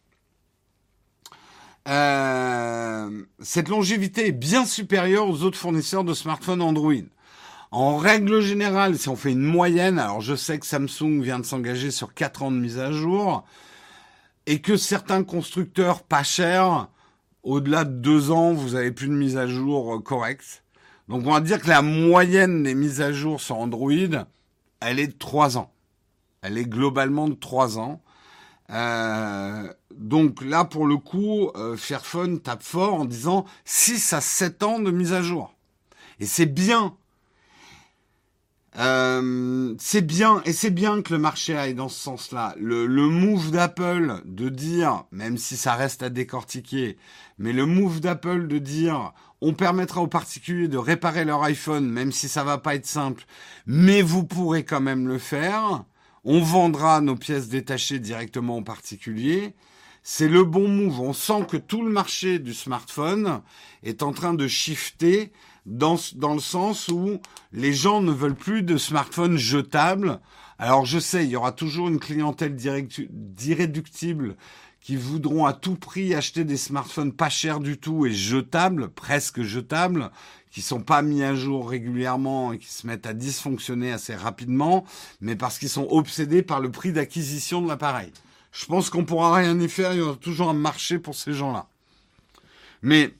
Euh, cette longévité est bien supérieure aux autres fournisseurs de smartphones Android. En règle générale, si on fait une moyenne, alors je sais que Samsung vient de s'engager sur 4 ans de mise à jour, et que certains constructeurs pas chers, au-delà de deux ans, vous avez plus de mise à jour euh, correcte. Donc on va dire que la moyenne des mises à jour sur Android, elle est de trois ans. Elle est globalement de trois ans. Euh, donc là, pour le coup, euh, Fairphone tape fort en disant 6 à 7 ans de mise à jour. Et c'est bien. Euh, c'est bien, et c'est bien que le marché aille dans ce sens-là. Le, le move d'Apple de dire, même si ça reste à décortiquer, mais le move d'Apple de dire, on permettra aux particuliers de réparer leur iPhone, même si ça va pas être simple, mais vous pourrez quand même le faire. On vendra nos pièces détachées directement aux particuliers c'est le bon move. On sent que tout le marché du smartphone est en train de shifter dans, dans le sens où les gens ne veulent plus de smartphones jetables. Alors je sais, il y aura toujours une clientèle d'irréductibles qui voudront à tout prix acheter des smartphones pas chers du tout et jetables, presque jetables, qui sont pas mis à jour régulièrement et qui se mettent à dysfonctionner assez rapidement, mais parce qu'ils sont obsédés par le prix d'acquisition de l'appareil. Je pense qu'on pourra rien y faire, il y aura toujours un marché pour ces gens-là. Mais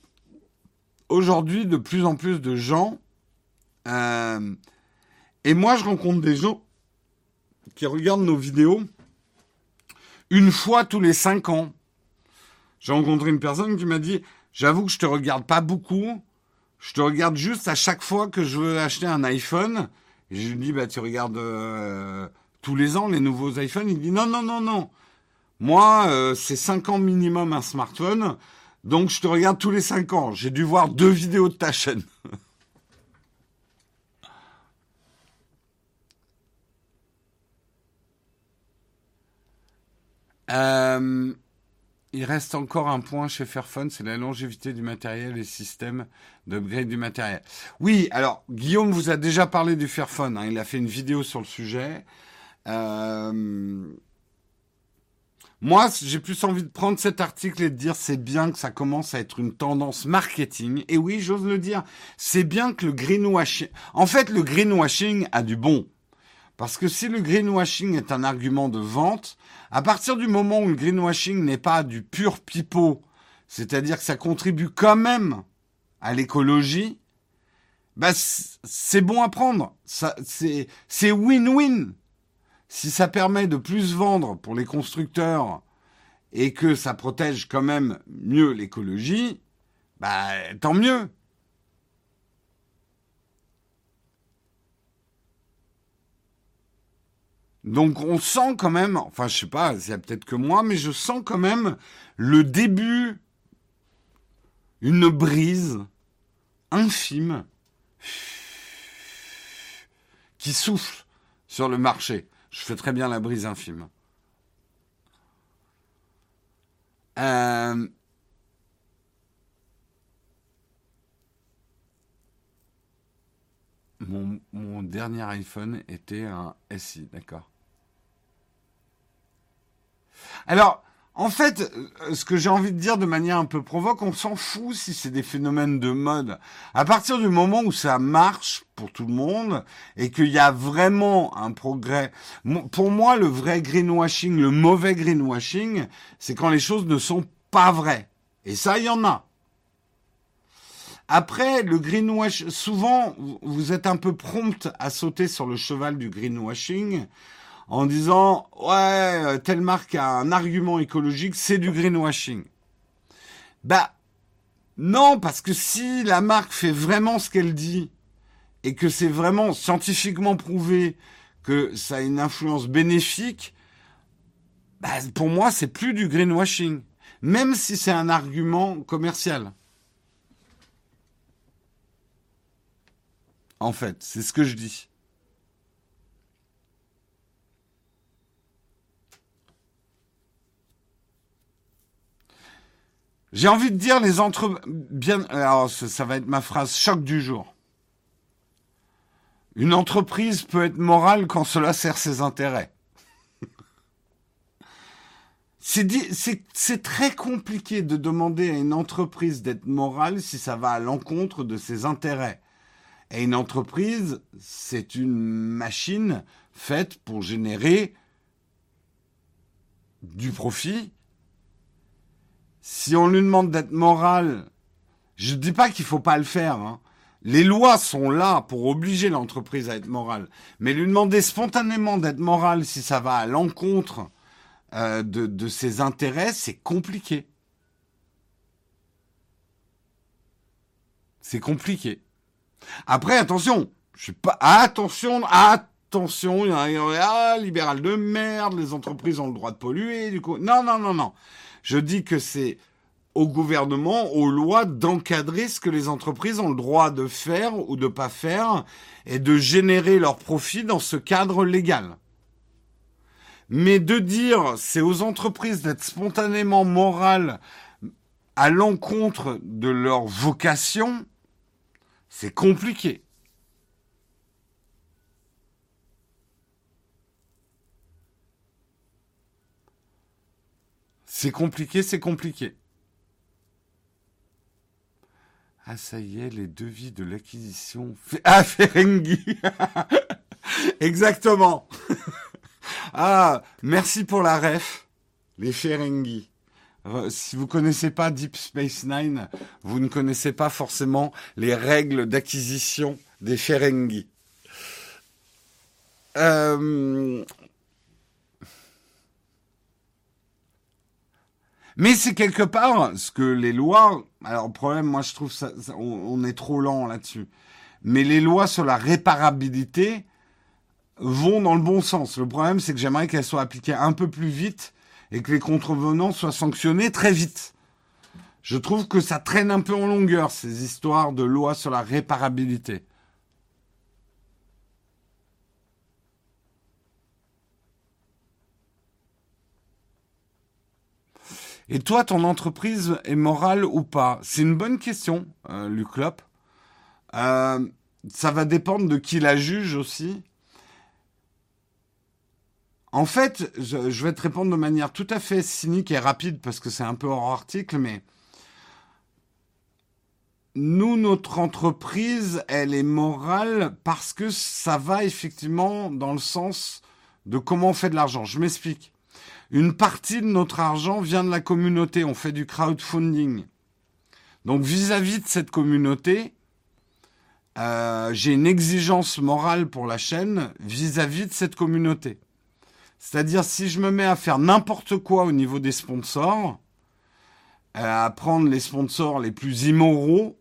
aujourd'hui, de plus en plus de gens, euh, et moi je rencontre des gens qui regardent nos vidéos une fois tous les cinq ans. J'ai rencontré une personne qui m'a dit, j'avoue que je te regarde pas beaucoup, je te regarde juste à chaque fois que je veux acheter un iPhone. Et je lui dis, bah tu regardes euh, tous les ans les nouveaux iPhones. Il dit, non, non, non, non. Moi, euh, c'est 5 ans minimum un smartphone, donc je te regarde tous les 5 ans. J'ai dû voir deux vidéos de ta chaîne. Euh, il reste encore un point chez Fairphone, c'est la longévité du matériel et système d'upgrade du matériel. Oui, alors Guillaume vous a déjà parlé du Fairphone, hein, il a fait une vidéo sur le sujet. Euh, moi, j'ai plus envie de prendre cet article et de dire c'est bien que ça commence à être une tendance marketing. Et oui, j'ose le dire, c'est bien que le greenwashing... En fait, le greenwashing a du bon. Parce que si le greenwashing est un argument de vente, à partir du moment où le greenwashing n'est pas du pur pipeau, c'est-à-dire que ça contribue quand même à l'écologie, bah c'est bon à prendre. c'est win-win si ça permet de plus vendre pour les constructeurs et que ça protège quand même mieux l'écologie, bah tant mieux. Donc on sent quand même, enfin je sais pas, c'est peut-être que moi, mais je sens quand même le début, une brise infime qui souffle sur le marché. Je fais très bien la brise infime. Euh, mon, mon, dernier iPhone était un SI, d'accord. Alors, en fait, euh, ce que j'ai envie de dire de manière un peu provoque, on s'en fout si c'est des phénomènes de mode. À partir du moment où ça marche pour tout le monde et qu'il y a vraiment un progrès. Pour moi, le vrai greenwashing, le mauvais greenwashing, c'est quand les choses ne sont pas vraies. Et ça, il y en a. Après, le greenwash, souvent, vous êtes un peu prompt à sauter sur le cheval du greenwashing en disant ouais telle marque a un argument écologique, c'est du greenwashing. Bah non parce que si la marque fait vraiment ce qu'elle dit et que c'est vraiment scientifiquement prouvé que ça a une influence bénéfique, bah, pour moi c'est plus du greenwashing, même si c'est un argument commercial. En fait, c'est ce que je dis. J'ai envie de dire les entre... Bien... Alors, ça va être ma phrase choc du jour. Une entreprise peut être morale quand cela sert ses intérêts. C'est très compliqué de demander à une entreprise d'être morale si ça va à l'encontre de ses intérêts. Et une entreprise, c'est une machine faite pour générer du profit si on lui demande d'être moral, je ne dis pas qu'il faut pas le faire. Hein. Les lois sont là pour obliger l'entreprise à être morale. Mais lui demander spontanément d'être moral si ça va à l'encontre euh, de, de ses intérêts, c'est compliqué. C'est compliqué. Après, attention, je suis pas. Attention, attention, il y a un ah, libéral de merde, les entreprises ont le droit de polluer, du coup. Non, non, non, non. Je dis que c'est au gouvernement, aux lois d'encadrer ce que les entreprises ont le droit de faire ou de pas faire et de générer leurs profits dans ce cadre légal. Mais de dire c'est aux entreprises d'être spontanément morales à l'encontre de leur vocation, c'est compliqué. C'est compliqué, c'est compliqué. Ah, ça y est, les devis de l'acquisition. Ah, Ferengi Exactement Ah, merci pour la ref, les Ferengi. Si vous connaissez pas Deep Space Nine, vous ne connaissez pas forcément les règles d'acquisition des Ferengi. Euh, Mais c'est quelque part ce que les lois. Alors, problème, moi, je trouve ça, on, est trop lent là-dessus. Mais les lois sur la réparabilité vont dans le bon sens. Le problème, c'est que j'aimerais qu'elles soient appliquées un peu plus vite et que les contrevenants soient sanctionnés très vite. Je trouve que ça traîne un peu en longueur, ces histoires de lois sur la réparabilité. Et toi, ton entreprise est morale ou pas? C'est une bonne question, euh, Luc Lop. Euh, ça va dépendre de qui la juge aussi. En fait, je, vais te répondre de manière tout à fait cynique et rapide parce que c'est un peu hors article, mais nous, notre entreprise, elle est morale parce que ça va effectivement dans le sens de comment on fait de l'argent. Je m'explique. Une partie de notre argent vient de la communauté. On fait du crowdfunding. Donc vis-à-vis de cette communauté, euh, j'ai une exigence morale pour la chaîne vis-à-vis de cette communauté. C'est-à-dire si je me mets à faire n'importe quoi au niveau des sponsors, euh, à prendre les sponsors les plus immoraux,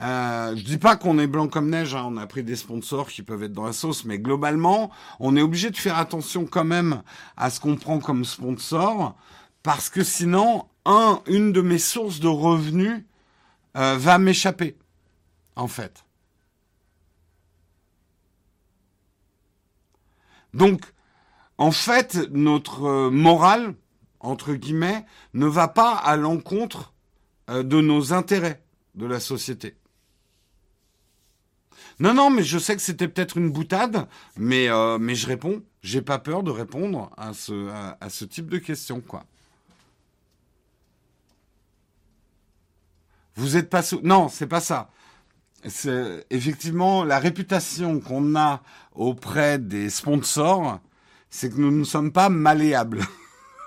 euh, je dis pas qu'on est blanc comme neige, hein, on a pris des sponsors qui peuvent être dans la sauce, mais globalement, on est obligé de faire attention quand même à ce qu'on prend comme sponsor, parce que sinon, un, une de mes sources de revenus euh, va m'échapper, en fait. Donc, en fait, notre euh, morale, entre guillemets, ne va pas à l'encontre euh, de nos intérêts de la société. Non, non, mais je sais que c'était peut-être une boutade, mais, euh, mais je réponds. J'ai pas peur de répondre à ce, type de questions, quoi. Vous êtes pas sous... Non, c'est pas ça. C'est effectivement la réputation qu'on a auprès des sponsors, c'est que nous ne sommes pas malléables.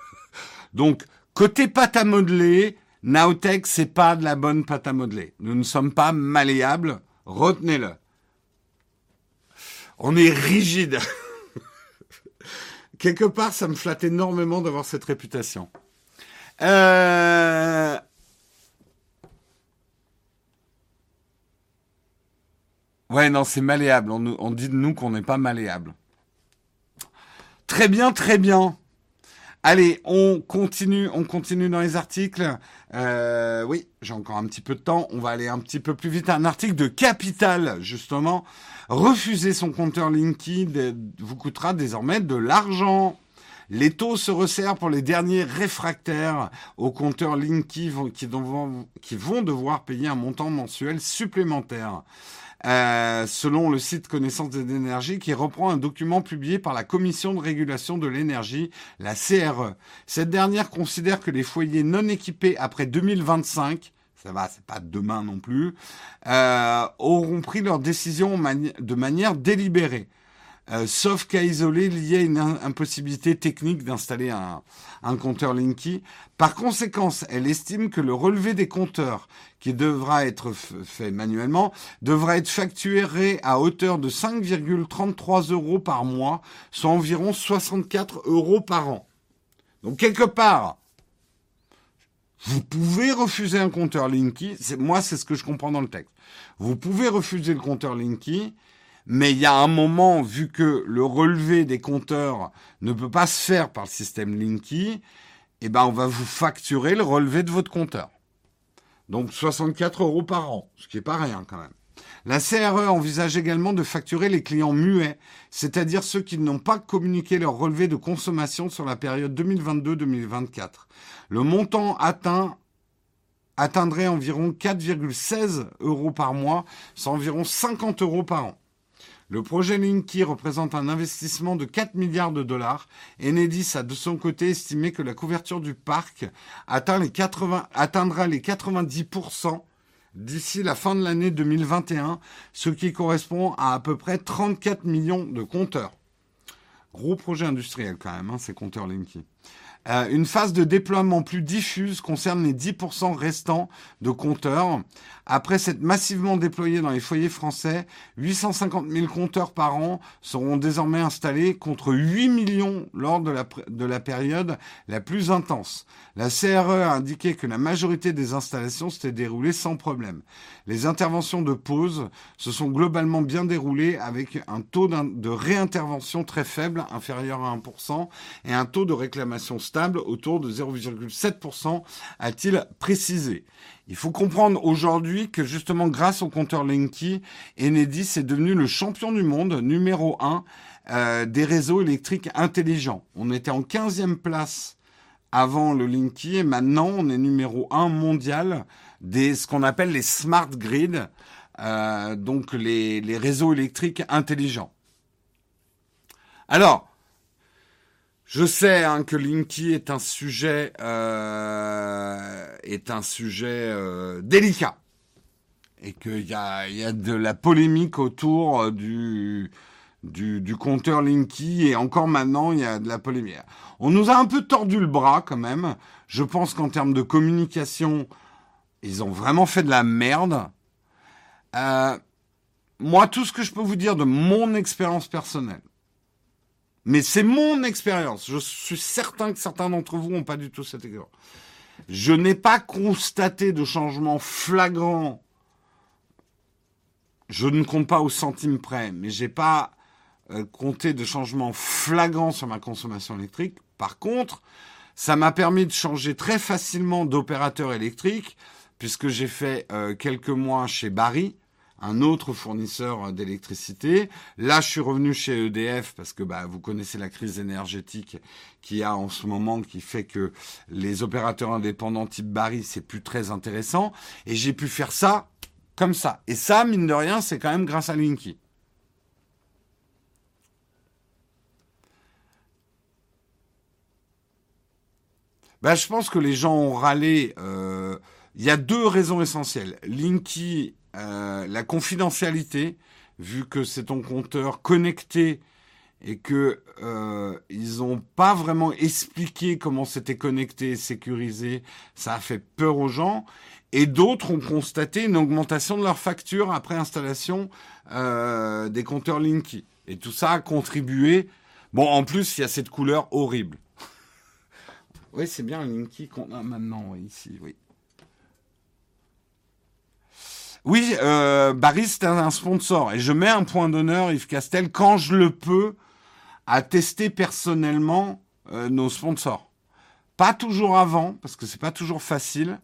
Donc, côté pâte à modeler, Naotech, c'est pas de la bonne pâte à modeler. Nous ne sommes pas malléables. Retenez-le on est rigide. Quelque part, ça me flatte énormément d'avoir cette réputation. Euh, ouais, non, c'est malléable. On, on, dit de nous qu'on n'est pas malléable. Très bien, très bien. Allez, on continue, on continue dans les articles. Euh, oui, j'ai encore un petit peu de temps. On va aller un petit peu plus vite. Un article de Capital, justement. Refuser son compteur Linky vous coûtera désormais de l'argent. Les taux se resserrent pour les derniers réfractaires au compteur Linky qui vont devoir payer un montant mensuel supplémentaire. Euh, selon le site Connaissance des énergies, qui reprend un document publié par la Commission de régulation de l'énergie, la CRE. Cette dernière considère que les foyers non équipés après 2025 ça va, c'est pas demain non plus, euh, auront pris leur décision de manière délibérée. Euh, sauf cas isolé lié à une impossibilité technique d'installer un, un, compteur Linky. Par conséquent, elle estime que le relevé des compteurs, qui devra être fait manuellement, devra être facturé à hauteur de 5,33 euros par mois, soit environ 64 euros par an. Donc quelque part, vous pouvez refuser un compteur Linky. Moi, c'est ce que je comprends dans le texte. Vous pouvez refuser le compteur Linky, mais il y a un moment, vu que le relevé des compteurs ne peut pas se faire par le système Linky, eh ben, on va vous facturer le relevé de votre compteur. Donc 64 euros par an, ce qui est pas rien quand même. La CRE envisage également de facturer les clients muets, c'est-à-dire ceux qui n'ont pas communiqué leur relevé de consommation sur la période 2022-2024. Le montant atteint atteindrait environ 4,16 euros par mois, c'est environ 50 euros par an. Le projet Linky représente un investissement de 4 milliards de dollars. Enedis a de son côté estimé que la couverture du parc atteint les 80, atteindra les 90% d'ici la fin de l'année 2021, ce qui correspond à à peu près 34 millions de compteurs. Gros projet industriel quand même, hein, ces compteurs Linky. Euh, une phase de déploiement plus diffuse concerne les 10% restants de compteurs. Après s'être massivement déployés dans les foyers français, 850 000 compteurs par an seront désormais installés contre 8 millions lors de la, de la période la plus intense. La CRE a indiqué que la majorité des installations s'étaient déroulées sans problème. Les interventions de pause se sont globalement bien déroulées avec un taux de réintervention très faible, inférieur à 1%, et un taux de réclamation stable autour de 0,7%, a-t-il précisé. Il faut comprendre aujourd'hui que justement grâce au compteur Linky, Enedis est devenu le champion du monde numéro 1 euh, des réseaux électriques intelligents. On était en 15e place avant le Linky et maintenant on est numéro 1 mondial des ce qu'on appelle les smart grids, euh, donc les, les, réseaux électriques intelligents. Alors, je sais hein, que Linky est un sujet euh, est un sujet euh, délicat et qu'il y a, y a de la polémique autour du du, du compteur Linky et encore maintenant il y a de la polémique. On nous a un peu tordu le bras quand même. Je pense qu'en termes de communication, ils ont vraiment fait de la merde. Euh, moi, tout ce que je peux vous dire de mon expérience personnelle, mais c'est mon expérience. Je suis certain que certains d'entre vous n'ont pas du tout cette expérience. Je n'ai pas constaté de changement flagrant. Je ne compte pas au centime près, mais j'ai pas euh, compté de changement flagrant sur ma consommation électrique. Par contre, ça m'a permis de changer très facilement d'opérateur électrique puisque j'ai fait euh, quelques mois chez Barry, un autre fournisseur d'électricité. Là, je suis revenu chez EDF parce que bah, vous connaissez la crise énergétique qu'il y a en ce moment qui fait que les opérateurs indépendants type Barry, c'est plus très intéressant. Et j'ai pu faire ça comme ça. Et ça, mine de rien, c'est quand même grâce à Linky. Bah, je pense que les gens ont râlé. Euh, il y a deux raisons essentielles. Linky, euh, la confidentialité, vu que c'est ton compteur connecté et que euh, ils n'ont pas vraiment expliqué comment c'était connecté et sécurisé, ça a fait peur aux gens. Et d'autres ont constaté une augmentation de leur facture après installation euh, des compteurs Linky. Et tout ça a contribué. Bon, en plus, il y a cette couleur horrible. oui, c'est bien Linky qu'on a maintenant ici, oui. Oui, euh, Barry, c'est un sponsor. Et je mets un point d'honneur, Yves Castel, quand je le peux, à tester personnellement euh, nos sponsors. Pas toujours avant, parce que c'est pas toujours facile.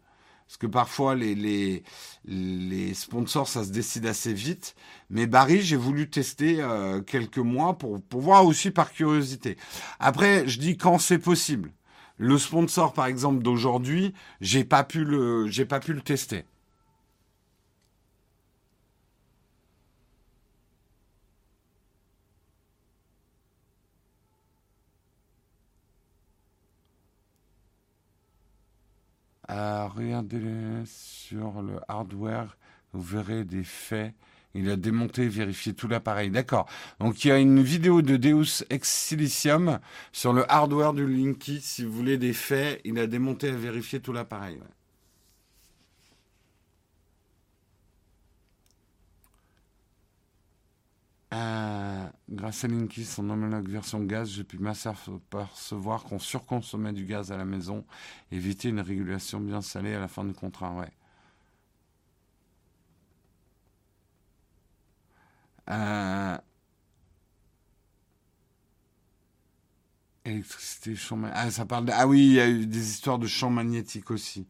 Parce que parfois, les, les, les sponsors, ça se décide assez vite. Mais Barry, j'ai voulu tester euh, quelques mois pour, pour voir aussi par curiosité. Après, je dis quand c'est possible. Le sponsor, par exemple, d'aujourd'hui, j'ai pas pu le, j'ai pas pu le tester. Regardez sur le hardware, vous verrez des faits Il a démonté vérifié tout l'appareil. D'accord. Donc il y a une vidéo de Deus Ex Silicium sur le hardware du Linky. Si vous voulez des faits, il a démonté et vérifié tout l'appareil. Euh, grâce à Linky, son homologue version gaz, j'ai pu m'apercevoir qu'on surconsommait du gaz à la maison, éviter une régulation bien salée à la fin du contrat. Ouais. Euh, électricité, champ Ah, ça parle Ah oui, il y a eu des histoires de champs magnétiques aussi.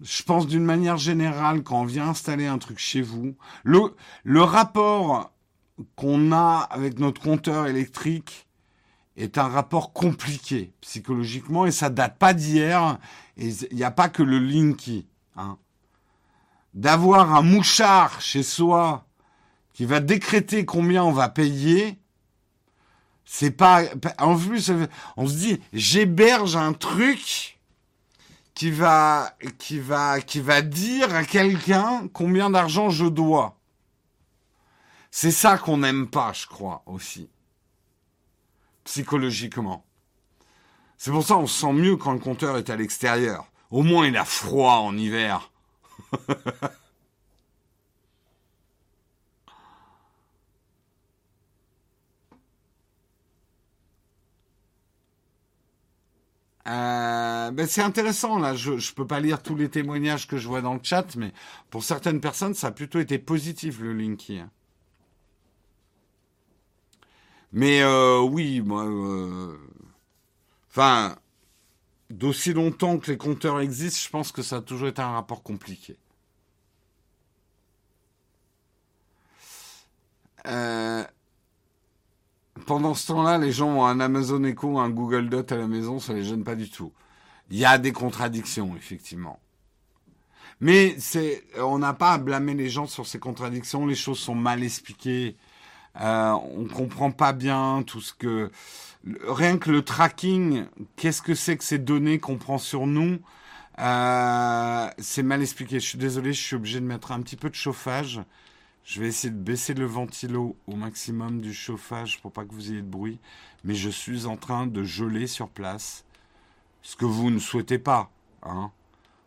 Je pense d'une manière générale, quand on vient installer un truc chez vous, le, rapport qu'on a avec notre compteur électrique est un rapport compliqué psychologiquement et ça date pas d'hier. Il n'y a pas que le Linky. Hein. D'avoir un mouchard chez soi qui va décréter combien on va payer, c'est pas. En plus, on se dit, j'héberge un truc qui va, qui va, qui va dire à quelqu'un combien d'argent je dois. C'est ça qu'on n'aime pas, je crois, aussi. Psychologiquement. C'est pour ça qu'on se sent mieux quand le compteur est à l'extérieur. Au moins, il a froid en hiver. Euh, ben c'est intéressant là. Je ne peux pas lire tous les témoignages que je vois dans le chat, mais pour certaines personnes, ça a plutôt été positif le Linky. Mais euh, oui, moi, euh, enfin, d'aussi longtemps que les compteurs existent, je pense que ça a toujours été un rapport compliqué. Euh, pendant ce temps-là, les gens ont un Amazon Echo, un Google Dot à la maison, ça les gêne pas du tout. Il y a des contradictions, effectivement. Mais c'est, on n'a pas à blâmer les gens sur ces contradictions. Les choses sont mal expliquées. Euh, on comprend pas bien tout ce que. Rien que le tracking, qu'est-ce que c'est que ces données qu'on prend sur nous euh, C'est mal expliqué. Je suis désolé, je suis obligé de mettre un petit peu de chauffage. Je vais essayer de baisser le ventilo au maximum du chauffage pour pas que vous ayez de bruit. Mais je suis en train de geler sur place. Ce que vous ne souhaitez pas. Hein.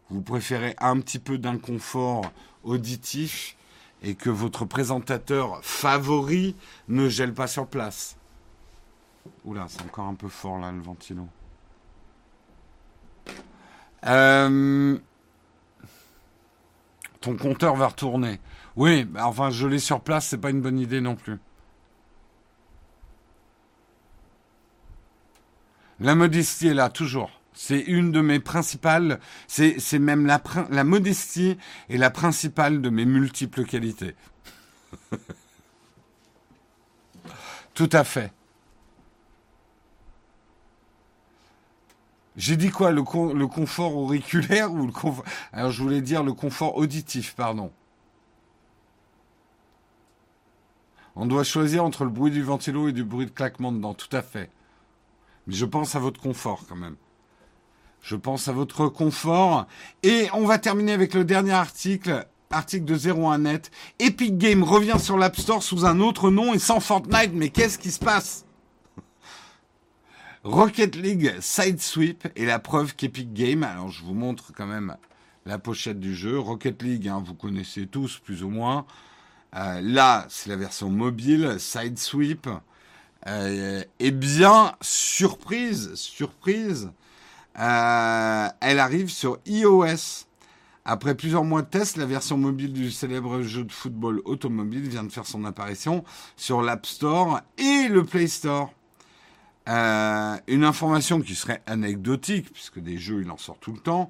Vous préférez un petit peu d'inconfort auditif et que votre présentateur favori ne gèle pas sur place. Oula, c'est encore un peu fort là le ventilo. Euh, ton compteur va retourner. Oui, enfin, je l'ai sur place, c'est pas une bonne idée non plus. La modestie est là, toujours. C'est une de mes principales, c'est, même la, la modestie est la principale de mes multiples qualités. Tout à fait. J'ai dit quoi le, le, confort auriculaire ou le confort... Alors je voulais dire le confort auditif, pardon. On doit choisir entre le bruit du ventilo et du bruit de claquement dedans, tout à fait. Mais je pense à votre confort quand même. Je pense à votre confort. Et on va terminer avec le dernier article, article de 01net. Epic Games revient sur l'App Store sous un autre nom et sans Fortnite. Mais qu'est-ce qui se passe? Rocket League Side Sweep est la preuve qu'Epic Games, alors je vous montre quand même la pochette du jeu. Rocket League, hein, vous connaissez tous plus ou moins. Euh, là, c'est la version mobile, Side Sweep. Euh, eh bien, surprise, surprise, euh, elle arrive sur iOS. Après plusieurs mois de tests, la version mobile du célèbre jeu de football automobile vient de faire son apparition sur l'App Store et le Play Store. Euh, une information qui serait anecdotique, puisque des jeux, il en sort tout le temps,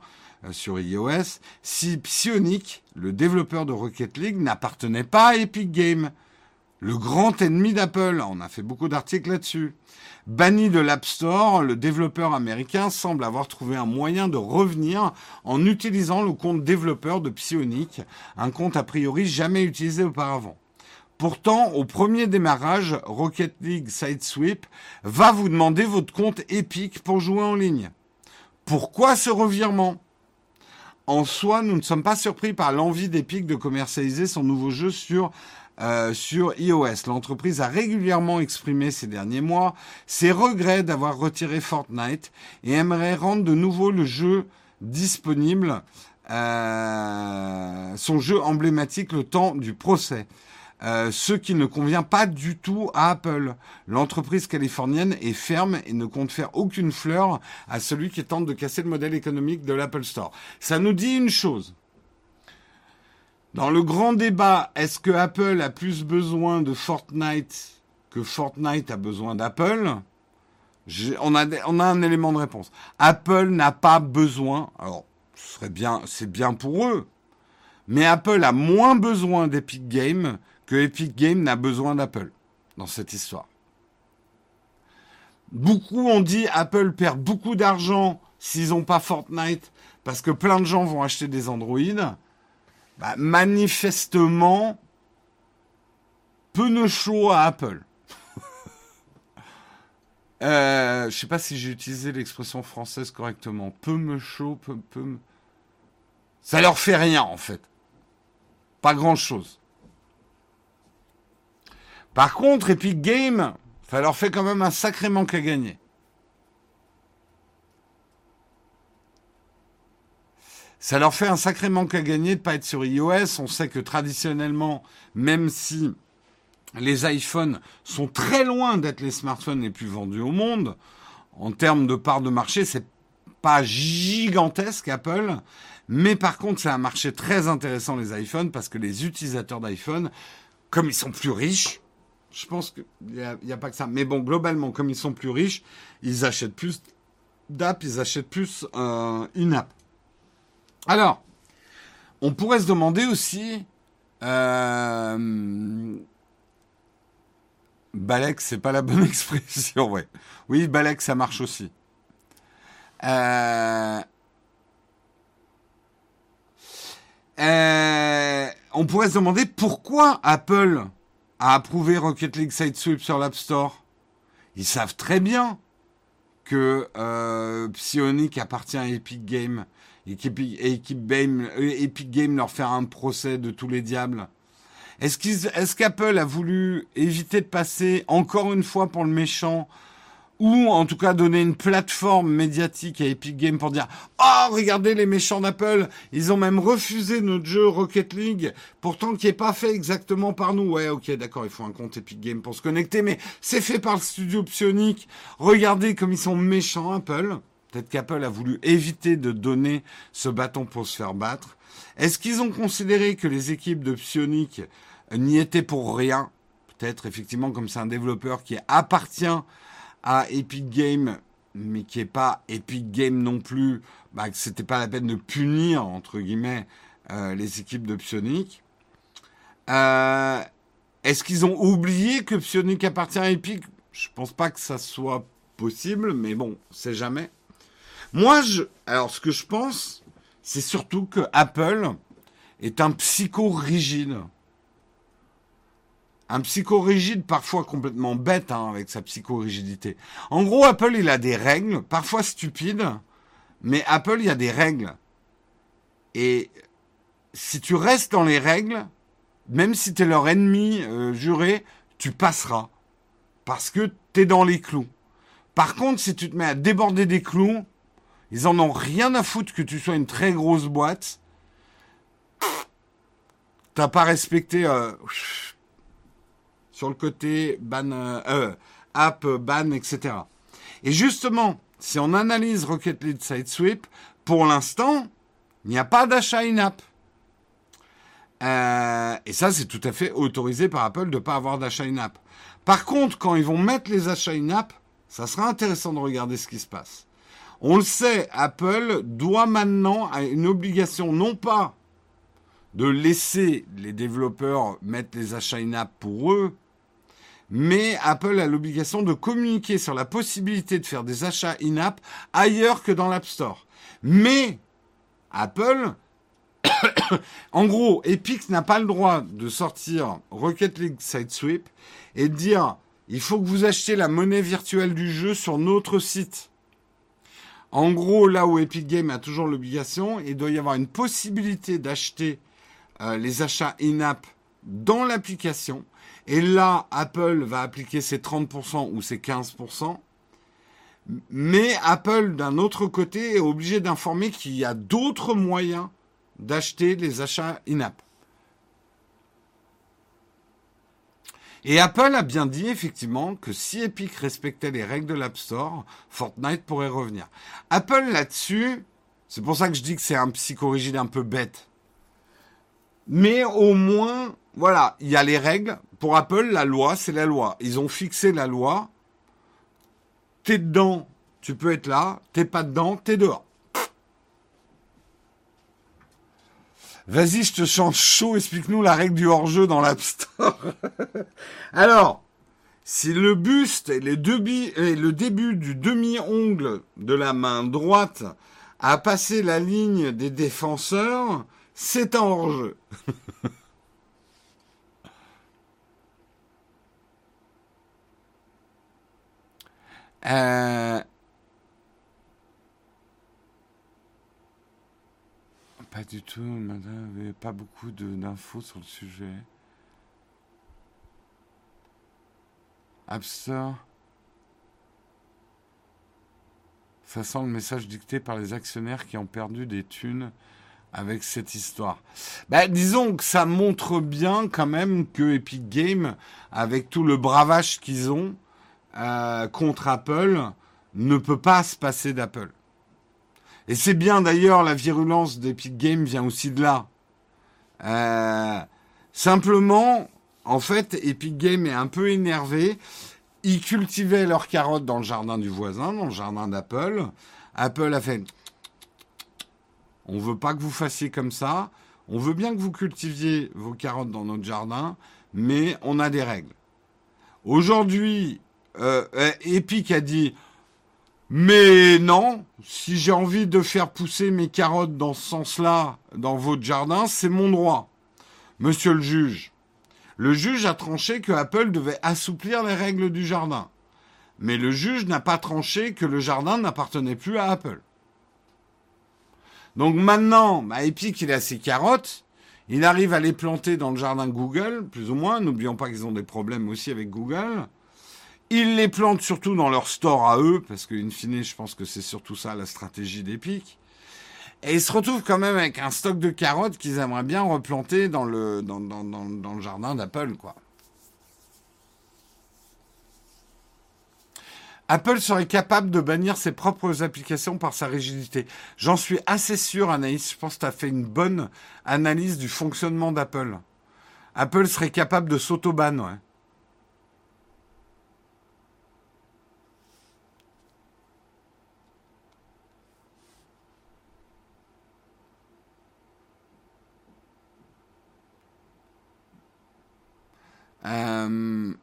sur iOS, si Psionic, le développeur de Rocket League, n'appartenait pas à Epic Games, le grand ennemi d'Apple. On a fait beaucoup d'articles là-dessus. Banni de l'App Store, le développeur américain semble avoir trouvé un moyen de revenir en utilisant le compte développeur de Psionic, un compte a priori jamais utilisé auparavant. Pourtant, au premier démarrage, Rocket League Sidesweep va vous demander votre compte Epic pour jouer en ligne. Pourquoi ce revirement? En soi, nous ne sommes pas surpris par l'envie d'Epic de commercialiser son nouveau jeu sur euh, sur iOS. L'entreprise a régulièrement exprimé ces derniers mois ses regrets d'avoir retiré Fortnite et aimerait rendre de nouveau le jeu disponible, euh, son jeu emblématique le temps du procès. Euh, ce qui ne convient pas du tout à Apple. L'entreprise californienne est ferme et ne compte faire aucune fleur à celui qui tente de casser le modèle économique de l'Apple Store. Ça nous dit une chose. Dans le grand débat, est-ce que Apple a plus besoin de Fortnite que Fortnite a besoin d'Apple? On a, on a un élément de réponse. Apple n'a pas besoin. Alors, ce serait bien, c'est bien pour eux. Mais Apple a moins besoin d'Epic Games que Epic Games n'a besoin d'Apple dans cette histoire. Beaucoup ont dit Apple perd beaucoup d'argent s'ils n'ont pas Fortnite parce que plein de gens vont acheter des Android. Bah, manifestement, peu de chaud à Apple. euh, je sais pas si j'ai utilisé l'expression française correctement. Peu me chaud, peu, peu. Ça leur fait rien en fait. Pas grand chose. Par contre, Epic Games, ça leur fait quand même un sacré manque à gagner. Ça leur fait un sacré manque à gagner de ne pas être sur iOS. On sait que traditionnellement, même si les iPhones sont très loin d'être les smartphones les plus vendus au monde, en termes de part de marché, c'est pas gigantesque Apple, mais par contre, c'est un marché très intéressant les iPhones parce que les utilisateurs d'iPhone, comme ils sont plus riches, je pense qu'il n'y a, pas que ça. Mais bon, globalement, comme ils sont plus riches, ils achètent plus d'app, ils achètent plus euh, une app. Alors, on pourrait se demander aussi. Euh, Balek, c'est pas la bonne expression, ouais. Oui, Balek, ça marche aussi. Euh, euh, on pourrait se demander pourquoi Apple a approuvé Rocket League Sidesweep sur l'App Store. Ils savent très bien que euh, Psionic appartient à Epic Games et qu'Epic Game, Epic Games leur fait un procès de tous les diables. Est-ce est qu'Apple a voulu éviter de passer encore une fois pour le méchant ou en tout cas donner une plateforme médiatique à Epic Games pour dire oh regardez les méchants d'Apple ils ont même refusé notre jeu Rocket League pourtant qui est pas fait exactement par nous ouais ok d'accord il faut un compte Epic Games pour se connecter mais c'est fait par le studio Psionic. Regardez comme ils sont méchants Apple. Peut-être qu'Apple a voulu éviter de donner ce bâton pour se faire battre. Est-ce qu'ils ont considéré que les équipes de Psionic n'y étaient pour rien? Peut-être effectivement comme c'est un développeur qui appartient à Epic Games, mais qui est pas Epic Games non plus, bah, que c'était pas la peine de punir entre guillemets euh, les équipes de Psionic. Euh, Est-ce qu'ils ont oublié que Psionic appartient à Epic? Je pense pas que ça soit possible, mais bon, c'est jamais. Moi, je, alors ce que je pense, c'est surtout que Apple est un psycho rigide un psychorigide parfois complètement bête hein, avec sa psychorigidité. En gros, Apple, il a des règles, parfois stupides, mais Apple, il y a des règles. Et si tu restes dans les règles, même si tu es leur ennemi euh, juré, tu passeras. Parce que tu es dans les clous. Par contre, si tu te mets à déborder des clous, ils en ont rien à foutre que tu sois une très grosse boîte. T'as pas respecté... Euh, sur le côté ban, euh, euh, app, ban, etc. Et justement, si on analyse Rocket League Sidesweep, pour l'instant, il n'y a pas d'achat in-app. Euh, et ça, c'est tout à fait autorisé par Apple de ne pas avoir d'achat in-app. Par contre, quand ils vont mettre les achats in-app, ça sera intéressant de regarder ce qui se passe. On le sait, Apple doit maintenant à une obligation non pas de laisser les développeurs mettre les achats in-app pour eux, mais Apple a l'obligation de communiquer sur la possibilité de faire des achats in-app ailleurs que dans l'App Store. Mais Apple, en gros, Epic n'a pas le droit de sortir Rocket League Sidesweep et de dire il faut que vous achetiez la monnaie virtuelle du jeu sur notre site. En gros, là où Epic Games a toujours l'obligation, il doit y avoir une possibilité d'acheter euh, les achats in-app dans l'application. Et là, Apple va appliquer ses 30% ou ses 15%. Mais Apple, d'un autre côté, est obligé d'informer qu'il y a d'autres moyens d'acheter les achats in-app. Et Apple a bien dit effectivement que si Epic respectait les règles de l'App Store, Fortnite pourrait revenir. Apple là-dessus, c'est pour ça que je dis que c'est un psychorigide un peu bête. Mais au moins, voilà, il y a les règles. Pour Apple, la loi, c'est la loi. Ils ont fixé la loi. T'es dedans, tu peux être là. T'es pas dedans, t'es dehors. Vas-y, je te change chaud, explique-nous la règle du hors-jeu dans l'App Store. Alors, si le buste et, et le début du demi-ongle de la main droite a passé la ligne des défenseurs, c'est un hors-jeu. euh, Pas du tout, madame, pas beaucoup d'infos sur le sujet. Absor. Ça sent le message dicté par les actionnaires qui ont perdu des thunes avec cette histoire. Ben, disons que ça montre bien quand même que Epic Games, avec tout le bravage qu'ils ont euh, contre Apple, ne peut pas se passer d'Apple. Et c'est bien d'ailleurs, la virulence d'Epic Games vient aussi de là. Euh, simplement, en fait, Epic Games est un peu énervé. Ils cultivaient leurs carottes dans le jardin du voisin, dans le jardin d'Apple. Apple a fait on veut pas que vous fassiez comme ça. On veut bien que vous cultiviez vos carottes dans notre jardin, mais on a des règles. Aujourd'hui, euh, Epic a dit mais non, si j'ai envie de faire pousser mes carottes dans ce sens-là, dans votre jardin, c'est mon droit. Monsieur le juge, le juge a tranché que Apple devait assouplir les règles du jardin. Mais le juge n'a pas tranché que le jardin n'appartenait plus à Apple. Donc maintenant, bah, Epic, il a ses carottes, il arrive à les planter dans le jardin Google, plus ou moins. N'oublions pas qu'ils ont des problèmes aussi avec Google. Ils les plantent surtout dans leur store à eux, parce qu'in fine, je pense que c'est surtout ça la stratégie d'Epic. Et ils se retrouvent quand même avec un stock de carottes qu'ils aimeraient bien replanter dans le, dans, le jardin d'Apple, quoi. Apple serait capable de bannir ses propres applications par sa rigidité. J'en suis assez sûr, Anaïs. Je pense que tu as fait une bonne analyse du fonctionnement d'Apple. Apple serait capable de s'auto-ban, ouais. Euh,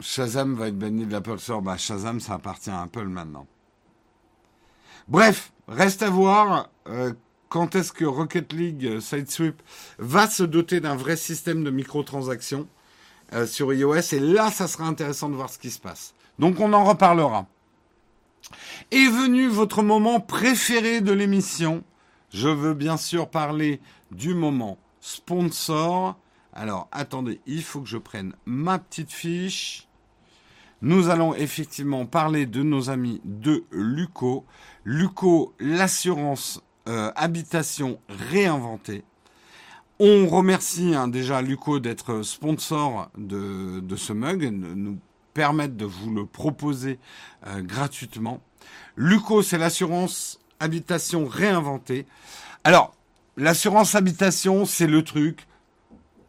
Shazam va être banni de l'Apple Store. Bah, Shazam, ça appartient à Apple maintenant. Bref, reste à voir euh, quand est-ce que Rocket League euh, Sidesweep va se doter d'un vrai système de microtransactions sur iOS. Et là, ça sera intéressant de voir ce qui se passe. Donc, on en reparlera. Est venu votre moment préféré de l'émission. Je veux bien sûr parler du moment sponsor alors, attendez, il faut que je prenne ma petite fiche. Nous allons effectivement parler de nos amis de Luco. Luco, l'assurance euh, habitation réinventée. On remercie hein, déjà Luco d'être sponsor de, ce mug, de nous permettre de vous le proposer euh, gratuitement. Luco, c'est l'assurance habitation réinventée. Alors, l'assurance habitation, c'est le truc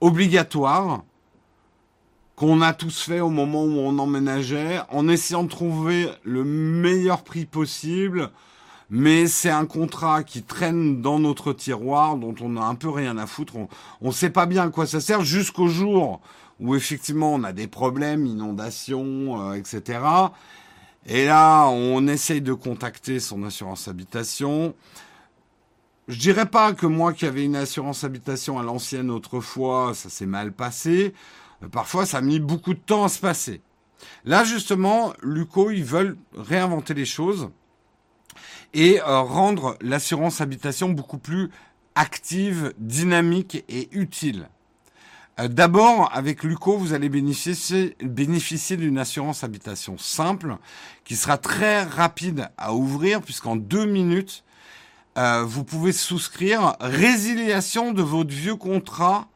obligatoire qu'on a tous fait au moment où on emménageait, en essayant de trouver le meilleur prix possible. Mais c'est un contrat qui traîne dans notre tiroir, dont on a un peu rien à foutre. On ne sait pas bien à quoi ça sert jusqu'au jour où effectivement on a des problèmes, inondations, euh, etc. Et là, on essaye de contacter son assurance habitation. Je dirais pas que moi qui avais une assurance habitation à l'ancienne autrefois, ça s'est mal passé. Euh, parfois, ça a mis beaucoup de temps à se passer. Là, justement, Luco, ils veulent réinventer les choses et euh, rendre l'assurance habitation beaucoup plus active, dynamique et utile. Euh, d'abord, avec Luco, vous allez bénéficier, bénéficier d'une assurance habitation simple qui sera très rapide à ouvrir puisqu'en deux minutes, euh, vous pouvez souscrire résiliation de votre vieux contrat.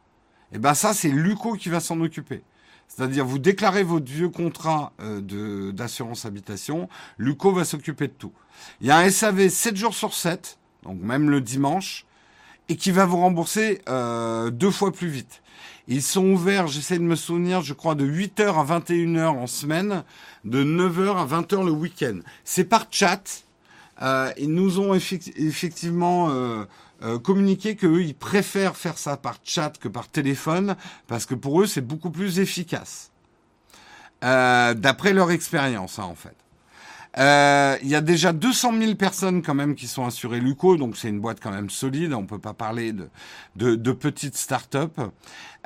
Et eh ben ça, c'est Luco qui va s'en occuper. C'est-à-dire, vous déclarez votre vieux contrat euh, d'assurance habitation, Luco va s'occuper de tout. Il y a un SAV 7 jours sur 7, donc même le dimanche, et qui va vous rembourser euh, deux fois plus vite. Ils sont ouverts, j'essaie de me souvenir, je crois, de 8h à 21h en semaine, de 9h à 20h le week-end. C'est par chat. Euh, ils nous ont effectivement euh, euh, communiqué qu'eux, ils préfèrent faire ça par chat que par téléphone, parce que pour eux, c'est beaucoup plus efficace. D'après leur expérience, hein, en fait. Euh, il y a déjà 200 000 personnes quand même qui sont assurées Luco, donc c'est une boîte quand même solide. On peut pas parler de, de, de petites startups.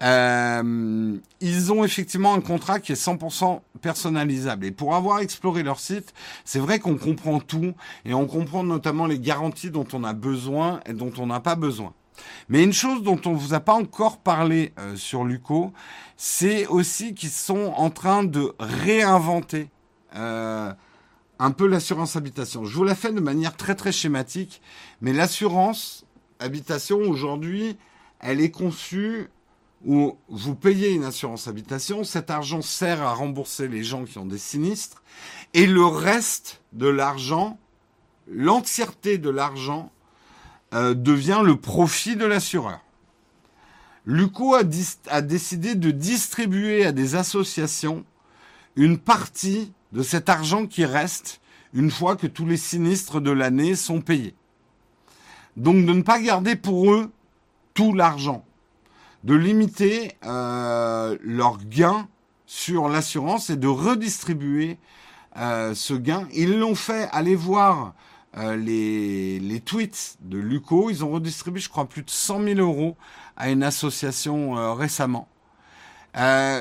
Euh, ils ont effectivement un contrat qui est 100% personnalisable. Et pour avoir exploré leur site, c'est vrai qu'on comprend tout et on comprend notamment les garanties dont on a besoin et dont on n'a pas besoin. Mais une chose dont on ne vous a pas encore parlé euh, sur Luco, c'est aussi qu'ils sont en train de réinventer euh, un peu l'assurance habitation. Je vous la fais de manière très très schématique, mais l'assurance habitation aujourd'hui, elle est conçue où vous payez une assurance habitation, cet argent sert à rembourser les gens qui ont des sinistres, et le reste de l'argent, l'entièreté de l'argent, euh, devient le profit de l'assureur. Luco a, a décidé de distribuer à des associations une partie de cet argent qui reste une fois que tous les sinistres de l'année sont payés. Donc de ne pas garder pour eux tout l'argent, de limiter euh, leur gain sur l'assurance et de redistribuer euh, ce gain. Ils l'ont fait, allez voir euh, les, les, tweets de Luco, ils ont redistribué je crois plus de 100 000 euros à une association récemment.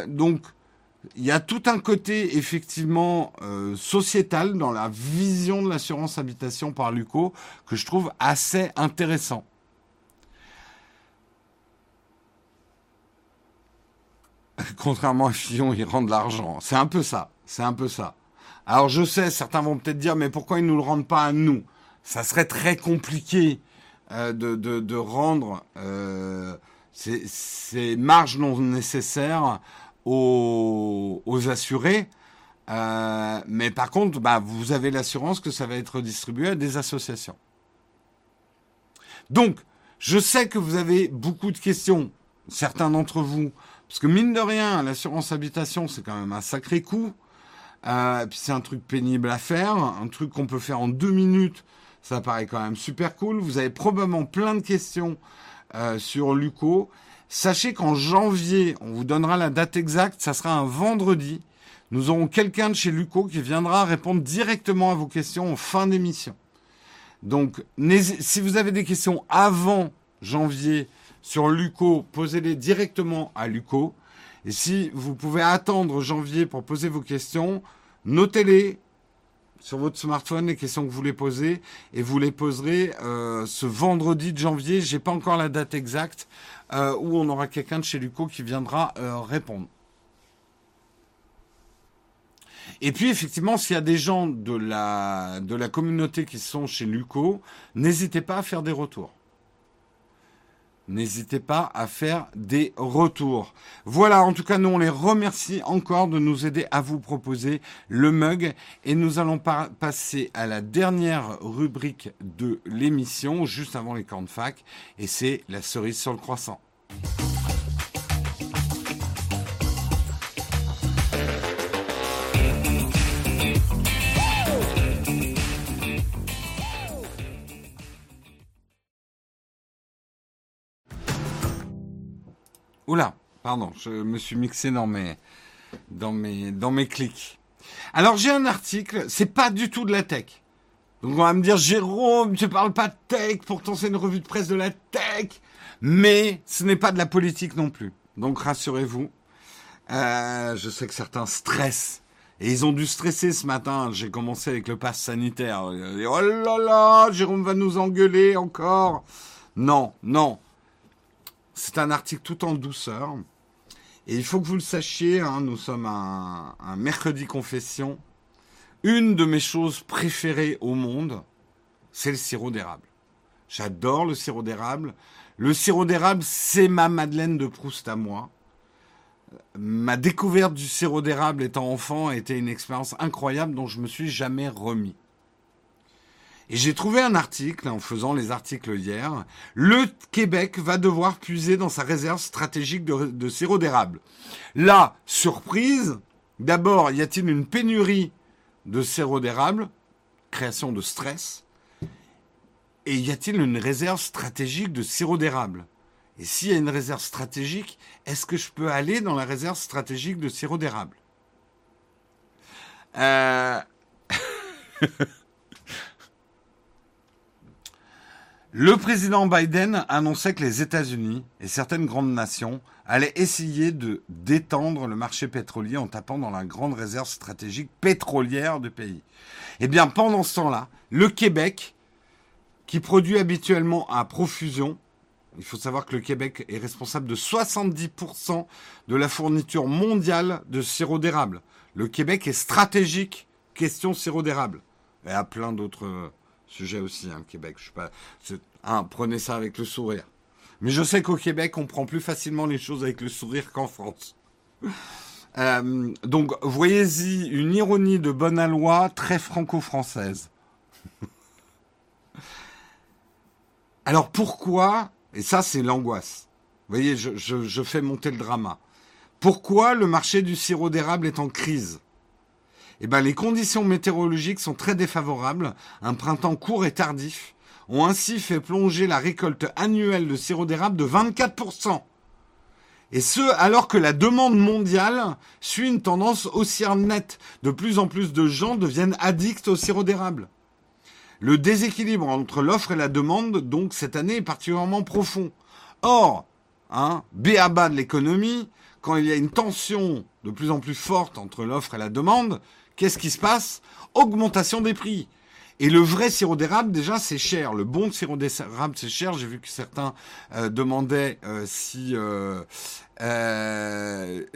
donc il y a tout un côté effectivement euh, sociétal dans la vision de l'assurance habitation par Luco que je trouve assez intéressant. Contrairement à Fillon, il rend de l'argent. C'est un peu ça. C'est un peu ça. Alors je sais, certains vont peut-être dire, mais pourquoi ils ne nous le rendent pas à nous? Ça serait très compliqué euh, de, de, rendre euh, ces marges non nécessaires aux, assurés. Euh, mais par contre, bah, vous avez l'assurance que ça va être distribué à des associations. Donc, je sais que vous avez beaucoup de questions, certains d'entre vous, parce que mine de rien, l'assurance habitation, c'est quand même un sacré coût. Euh, puis c'est un truc pénible à faire, un truc qu'on peut faire en deux minutes, ça paraît quand même super cool. Vous avez probablement plein de questions euh, sur Luco. Sachez qu'en janvier, on vous donnera la date exacte, ça sera un vendredi. Nous aurons quelqu'un de chez Luco qui viendra répondre directement à vos questions en fin d'émission. Donc, si vous avez des questions avant janvier sur Luco, posez-les directement à Luco. Et si vous pouvez attendre janvier pour poser vos questions, notez-les sur votre smartphone les questions que vous voulez poser et vous les poserez euh, ce vendredi de janvier. J'ai pas encore la date exacte, euh, où on aura quelqu'un de chez Luco qui viendra euh, répondre. Et puis effectivement, s'il y a des gens de la, de la communauté qui sont chez Luco, n'hésitez pas à faire des retours. N'hésitez pas à faire des retours. Voilà, en tout cas, nous on les remercie encore de nous aider à vous proposer le mug. Et nous allons passer à la dernière rubrique de l'émission, juste avant les cornes fac. Et c'est la cerise sur le croissant. Oula, pardon, je me suis mixé dans mes, dans mes, dans mes clics. Alors j'ai un article, c'est pas du tout de la tech. Donc on va me dire Jérôme, tu parles pas de tech, pourtant c'est une revue de presse de la tech, mais ce n'est pas de la politique non plus. Donc rassurez-vous, euh, je sais que certains stressent Et ils ont dû stresser ce matin. J'ai commencé avec le pass sanitaire. Oh là là, Jérôme va nous engueuler encore. Non, non. C'est un article tout en douceur. Et il faut que vous le sachiez, hein, nous sommes un mercredi confession. Une de mes choses préférées au monde, c'est le sirop d'érable. J'adore le sirop d'érable. Le sirop d'érable, c'est ma Madeleine de Proust à moi. Ma découverte du sirop d'érable étant enfant a été une expérience incroyable dont je me suis jamais remis. Et j'ai trouvé un article, en faisant les articles hier, le Québec va devoir puiser dans sa réserve stratégique de, de sirop d'érable. Là, surprise, d'abord, y a-t-il une pénurie de sirop d'érable Création de stress. Et y a-t-il une réserve stratégique de sirop d'érable? Et s'il y a une réserve stratégique, est-ce que je peux aller dans la réserve stratégique de sirop d'érable? Euh... Le président Biden annonçait que les États-Unis et certaines grandes nations allaient essayer de détendre le marché pétrolier en tapant dans la grande réserve stratégique pétrolière du pays. Eh bien, pendant ce temps-là, le Québec, qui produit habituellement à profusion, il faut savoir que le Québec est responsable de 70% de la fourniture mondiale de sirop d'érable. Le Québec est stratégique question sirop d'érable. Et à plein d'autres sujet aussi, hein, Québec. Je sais pas. Hein, prenez ça avec le sourire. Mais je sais qu'au Québec, on prend plus facilement les choses avec le sourire qu'en France. Euh, donc, voyez-y une ironie de bonne aloi très franco-française. Alors pourquoi, et ça c'est l'angoisse, vous voyez, je fais monter le drama, pourquoi le marché du sirop d'érable est en crise? Eh ben, les conditions météorologiques sont très défavorables. Un printemps court et tardif ont ainsi fait plonger la récolte annuelle de sirop d'érable de 24%. Et ce, alors que la demande mondiale suit une tendance haussière nette. De plus en plus de gens deviennent addicts au sirop d'érable. Le déséquilibre entre l'offre et la demande, donc, cette année est particulièrement profond. Or, hein, béaba de l'économie, quand il y a une tension de plus en plus forte entre l'offre et la demande, Qu'est-ce qui se passe? Augmentation des prix. Et le vrai sirop d'érable, déjà, c'est cher. Le bon sirop d'érable, c'est cher. J'ai vu que certains euh, demandaient euh, si euh,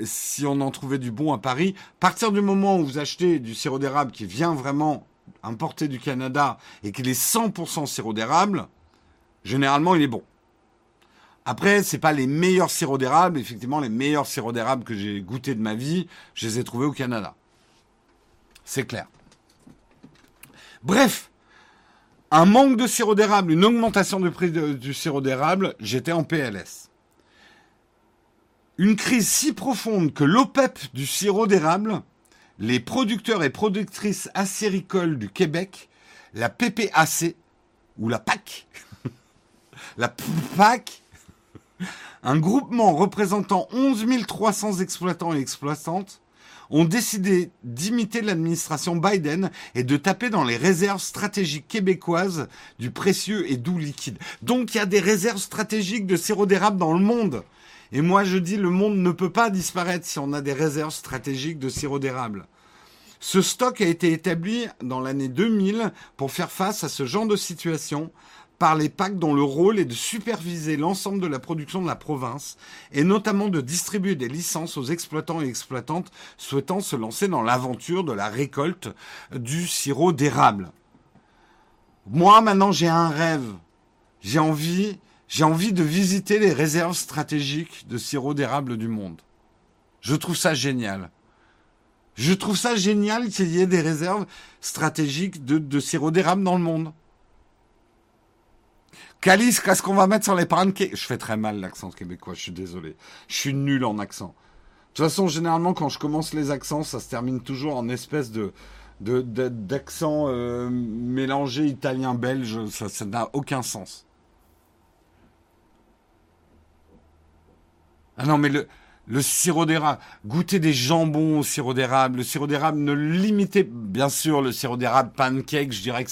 si on en trouvait du bon à Paris. À partir du moment où vous achetez du sirop d'érable qui vient vraiment importé du Canada et qu'il est 100% sirop d'érable, généralement, il est bon. Après, c'est pas les meilleurs sirops d'érable. Effectivement, les meilleurs sirops d'érable que j'ai goûté de ma vie, je les ai trouvés au Canada. C'est clair. Bref, un manque de sirop d'érable, une augmentation du prix du sirop d'érable, j'étais en PLS. Une crise si profonde que l'OPEP du sirop d'érable, les producteurs et productrices acéricoles du Québec, la PPAC, ou la PAC, la PAC, un groupement représentant 11 300 exploitants et exploitantes, ont décidé d'imiter l'administration Biden et de taper dans les réserves stratégiques québécoises du précieux et doux liquide. Donc il y a des réserves stratégiques de sirop d'érable dans le monde. Et moi je dis le monde ne peut pas disparaître si on a des réserves stratégiques de sirop d'érable. Ce stock a été établi dans l'année 2000 pour faire face à ce genre de situation par les PAC dont le rôle est de superviser l'ensemble de la production de la province et notamment de distribuer des licences aux exploitants et exploitantes souhaitant se lancer dans l'aventure de la récolte du sirop d'érable. Moi maintenant j'ai un rêve. J'ai envie, j'ai envie de visiter les réserves stratégiques de sirop d'érable du monde. Je trouve ça génial. Je trouve ça génial qu'il y ait des réserves stratégiques de, de sirop d'érable dans le monde. Calice, qu'est-ce qu'on va mettre sur les pancakes? Je fais très mal l'accent québécois, je suis désolé. Je suis nul en accent. De toute façon, généralement, quand je commence les accents, ça se termine toujours en espèce de d'accent euh, mélangé italien-belge. Ça n'a aucun sens. Ah non, mais le, le sirop d'érable, goûter des jambons au sirop d'érable, le sirop d'érable ne limitez, bien sûr, le sirop d'érable pancake, je dirais que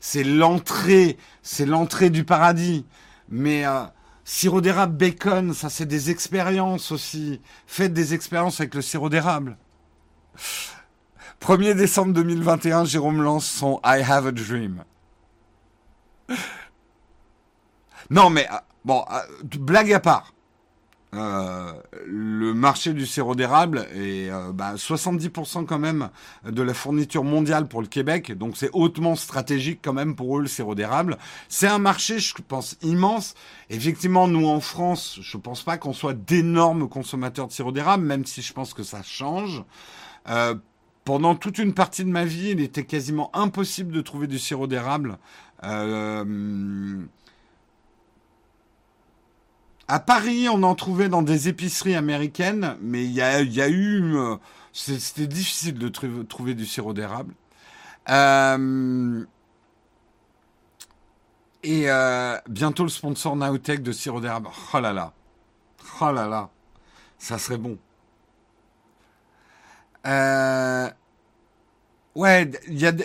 c'est, l'entrée, c'est l'entrée du paradis. Mais euh, sirop d'érable bacon, ça c'est des expériences aussi. Faites des expériences avec le sirop d'érable. 1er décembre 2021, Jérôme lance son I Have a Dream. Non, mais ah, bon, ah, blague à part. Euh, le marché du sirop d'érable est euh, bah, 70% quand même de la fourniture mondiale pour le Québec, donc c'est hautement stratégique quand même pour eux le sirop d'érable. C'est un marché, je pense, immense. Effectivement, nous en France, je pense pas qu'on soit d'énormes consommateurs de sirop d'érable, même si je pense que ça change. Euh, pendant toute une partie de ma vie, il était quasiment impossible de trouver du sirop d'érable. Euh, à Paris, on en trouvait dans des épiceries américaines, mais il y a, eu... Euh, c'était difficile de trouver du sirop d'érable. Euh, et euh, bientôt le sponsor Naotech de sirop d'érable. Oh là là. Oh là là. Ça serait bon. Ouais,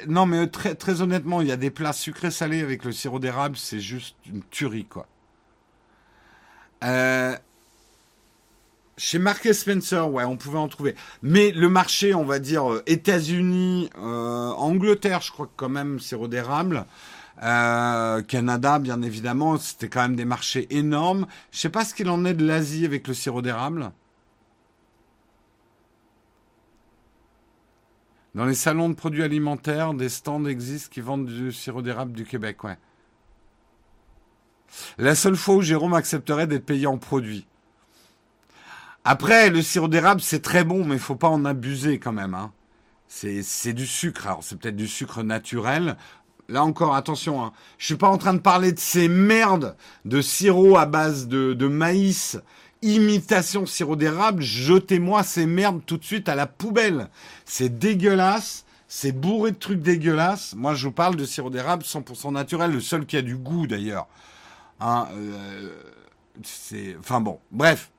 non mais très, très honnêtement, il y a des plats sucrés salés avec le sirop d'érable, c'est juste une tuerie quoi. Euh, chez Mark Spencer, ouais, on pouvait en trouver. Mais le marché, on va dire, euh, États-Unis, euh, Angleterre, je crois que quand même, sirop d'érable. Canada, bien évidemment, c'était quand même des marchés énormes. Je sais pas ce qu'il en est de l'Asie avec le sirop d'érable. Dans les salons de produits alimentaires, des stands existent qui vendent du sirop d'érable du Québec, ouais. La seule fois où Jérôme accepterait d'être payé en produit. Après, le sirop d'érable, c'est très bon, mais il faut pas en abuser quand même. Hein. C'est du sucre. Alors, c'est peut-être du sucre naturel. Là encore, attention, hein. je suis pas en train de parler de ces merdes de sirop à base de, de maïs, imitation sirop d'érable. Jetez-moi ces merdes tout de suite à la poubelle. C'est dégueulasse. C'est bourré de trucs dégueulasses. Moi, je vous parle de sirop d'érable 100% naturel, le seul qui a du goût d'ailleurs. Hein, euh, c'est, enfin bon, bref.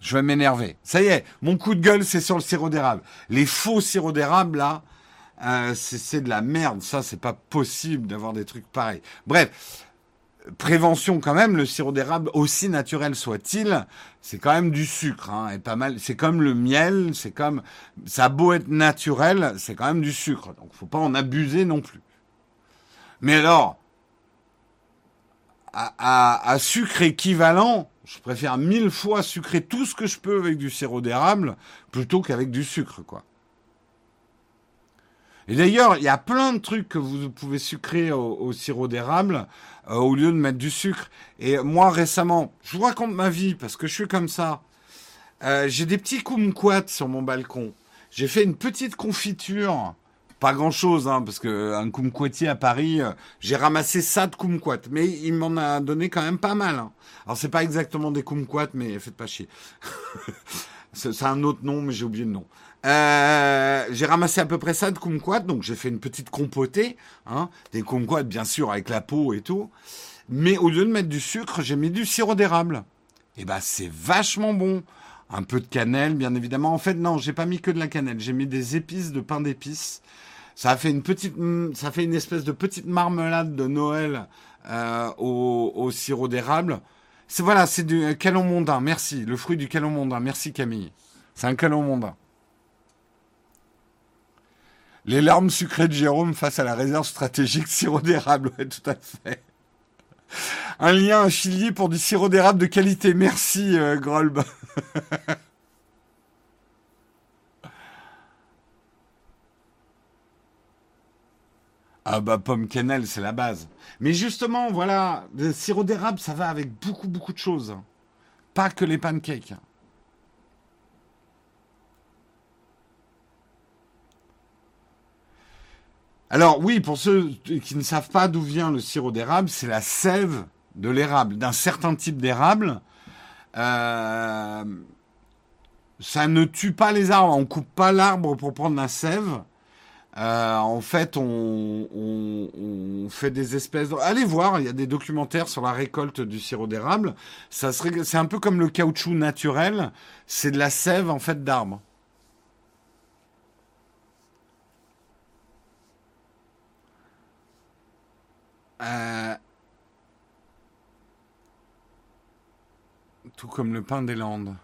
Je vais m'énerver. Ça y est, mon coup de gueule, c'est sur le sirop d'érable. Les faux sirops d'érable, là, euh, c'est de la merde. Ça, c'est pas possible d'avoir des trucs pareils. Bref, prévention quand même. Le sirop d'érable, aussi naturel soit-il, c'est quand même du sucre. Hein, et pas mal. C'est comme le miel. C'est comme ça a beau être naturel, c'est quand même du sucre. Donc, faut pas en abuser non plus. Mais alors, à, sucre équivalent, je préfère mille fois sucrer tout ce que je peux avec du sirop d'érable plutôt qu'avec du sucre, quoi. Et d'ailleurs, il y a plein de trucs que vous pouvez sucrer au, sirop d'érable euh, au lieu de mettre du sucre. Et moi, récemment, je vous raconte ma vie parce que je suis comme ça. Euh, j'ai des petits kumquats sur mon balcon. J'ai fait une petite confiture pas grand chose, hein, parce que un kumquatier à Paris, euh, j'ai ramassé ça de kumquat, mais il m'en a donné quand même pas mal. Hein. Alors c'est pas exactement des kumquats, mais faites pas chier. c'est un autre nom, mais j'ai oublié le nom. Euh, j'ai ramassé à peu près ça de kumquat, donc j'ai fait une petite compotée, hein, des kumquats bien sûr avec la peau et tout. Mais au lieu de mettre du sucre, j'ai mis du sirop d'érable. Et ben c'est vachement bon. Un peu de cannelle, bien évidemment. En fait, non, j'ai pas mis que de la cannelle. J'ai mis des épices de pain d'épices. Ça fait une petite, ça fait une espèce de petite marmelade de Noël euh, au, sirop d'érable. C'est voilà, c'est du calon mondain. Merci, le fruit du calon mondain. Merci Camille. C'est un calon mondain. Les larmes sucrées de Jérôme face à la réserve stratégique sirop d'érable. Ouais, tout à fait. Un lien affilié pour du sirop d'érable de qualité. Merci, euh, Grolb. Ah bah pomme cannelle, c'est la base. Mais justement, voilà, le sirop d'érable, ça va avec beaucoup, beaucoup de choses. Pas que les pancakes. Alors oui, pour ceux qui ne savent pas d'où vient le sirop d'érable, c'est la sève de l'érable, d'un certain type d'érable. Euh, ça ne tue pas les arbres, on coupe pas l'arbre pour prendre la sève. Euh, en fait, on, fait des espèces. Allez voir, il y a des documentaires sur la récolte du sirop d'érable. Ça serait, c'est un peu comme le caoutchouc naturel. C'est de la sève en fait d'arbre. Euh, tout comme le pain des Landes.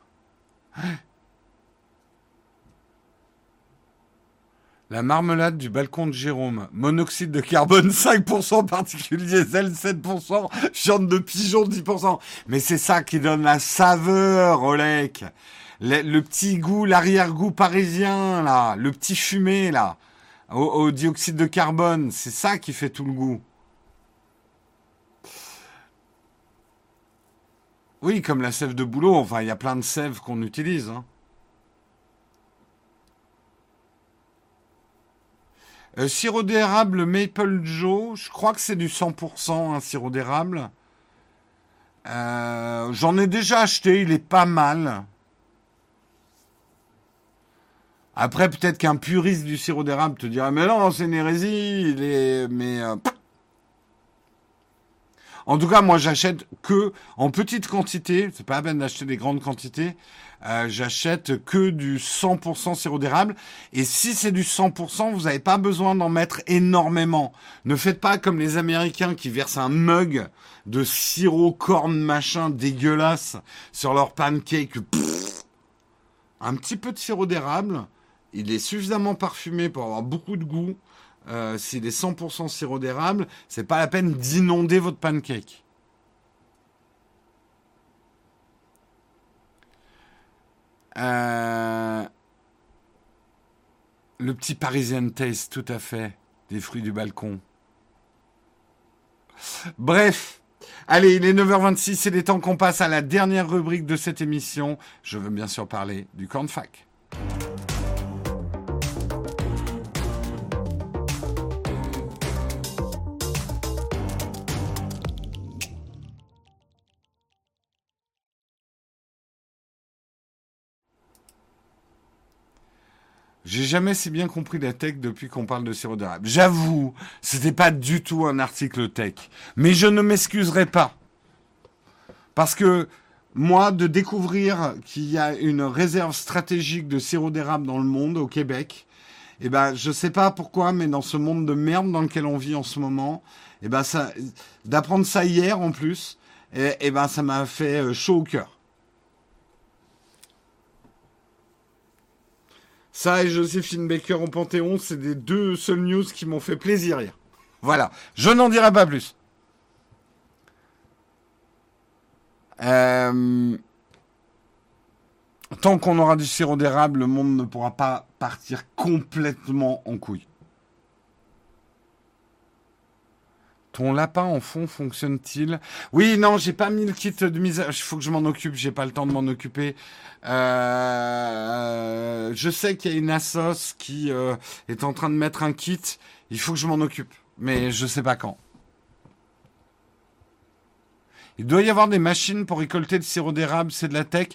La marmelade du balcon de Jérôme. Monoxyde de carbone 5%, particules diesel 7%, viande de pigeon 10%. Mais c'est ça qui donne la saveur, Olek. Le, le petit goût, l'arrière-goût parisien, là. Le petit fumé, là. Au, au dioxyde de carbone. C'est ça qui fait tout le goût. Oui, comme la sève de boulot. Enfin, il y a plein de sèves qu'on utilise. Hein. Euh, sirop d'érable Maple Joe, je crois que c'est du 100% un sirop d'érable. Euh, J'en ai déjà acheté, il est pas mal. Après, peut-être qu'un puriste du sirop d'érable te dira, mais non, c'est une hérésie, il est... Mais... Euh, en tout cas, moi, j'achète que en petite quantité. C'est pas la peine d'acheter des grandes quantités. Euh, j'achète que du 100% sirop d'érable. Et si c'est du 100%, vous n'avez pas besoin d'en mettre énormément. Ne faites pas comme les Américains qui versent un mug de sirop corne machin dégueulasse sur leur pancake. un petit peu de sirop d'érable. Il est suffisamment parfumé pour avoir beaucoup de goût. Euh, s'il est 100% sirop d'érable, c'est pas la peine d'inonder votre pancake. Euh, le petit Parisian Taste, tout à fait, des fruits du balcon. Bref, allez, il est 9h26, il est temps qu'on passe à la dernière rubrique de cette émission. Je veux bien sûr parler du cornfac. J'ai jamais si bien compris la tech depuis qu'on parle de sirop d'érable. J'avoue, c'était pas du tout un article tech. Mais je ne m'excuserai pas. Parce que moi, de découvrir qu'il y a une réserve stratégique de sirop d'érable dans le monde, au Québec, eh ben, je sais pas pourquoi, mais dans ce monde de merde dans lequel on vit en ce moment, eh ben, ça, d'apprendre ça hier en plus, eh, eh ben, ça m'a fait euh, chaud au cœur. Ça et Joséphine Baker au Panthéon, c'est des deux seules news qui m'ont fait plaisir hier. Voilà, je n'en dirai pas plus. Euh, tant qu'on aura du sirop d'érable, le monde ne pourra pas partir complètement en couille. Ton lapin en fond fonctionne-t-il? Oui, non, j'ai pas mis le kit de mise. Il faut que je m'en occupe. J'ai pas le temps de m'en occuper. Euh, je sais qu'il y a une assos qui euh, est en train de mettre un kit. Il faut que je m'en occupe, mais je sais pas quand. Il doit y avoir des machines pour récolter le sirop d'érable. C'est de la tech.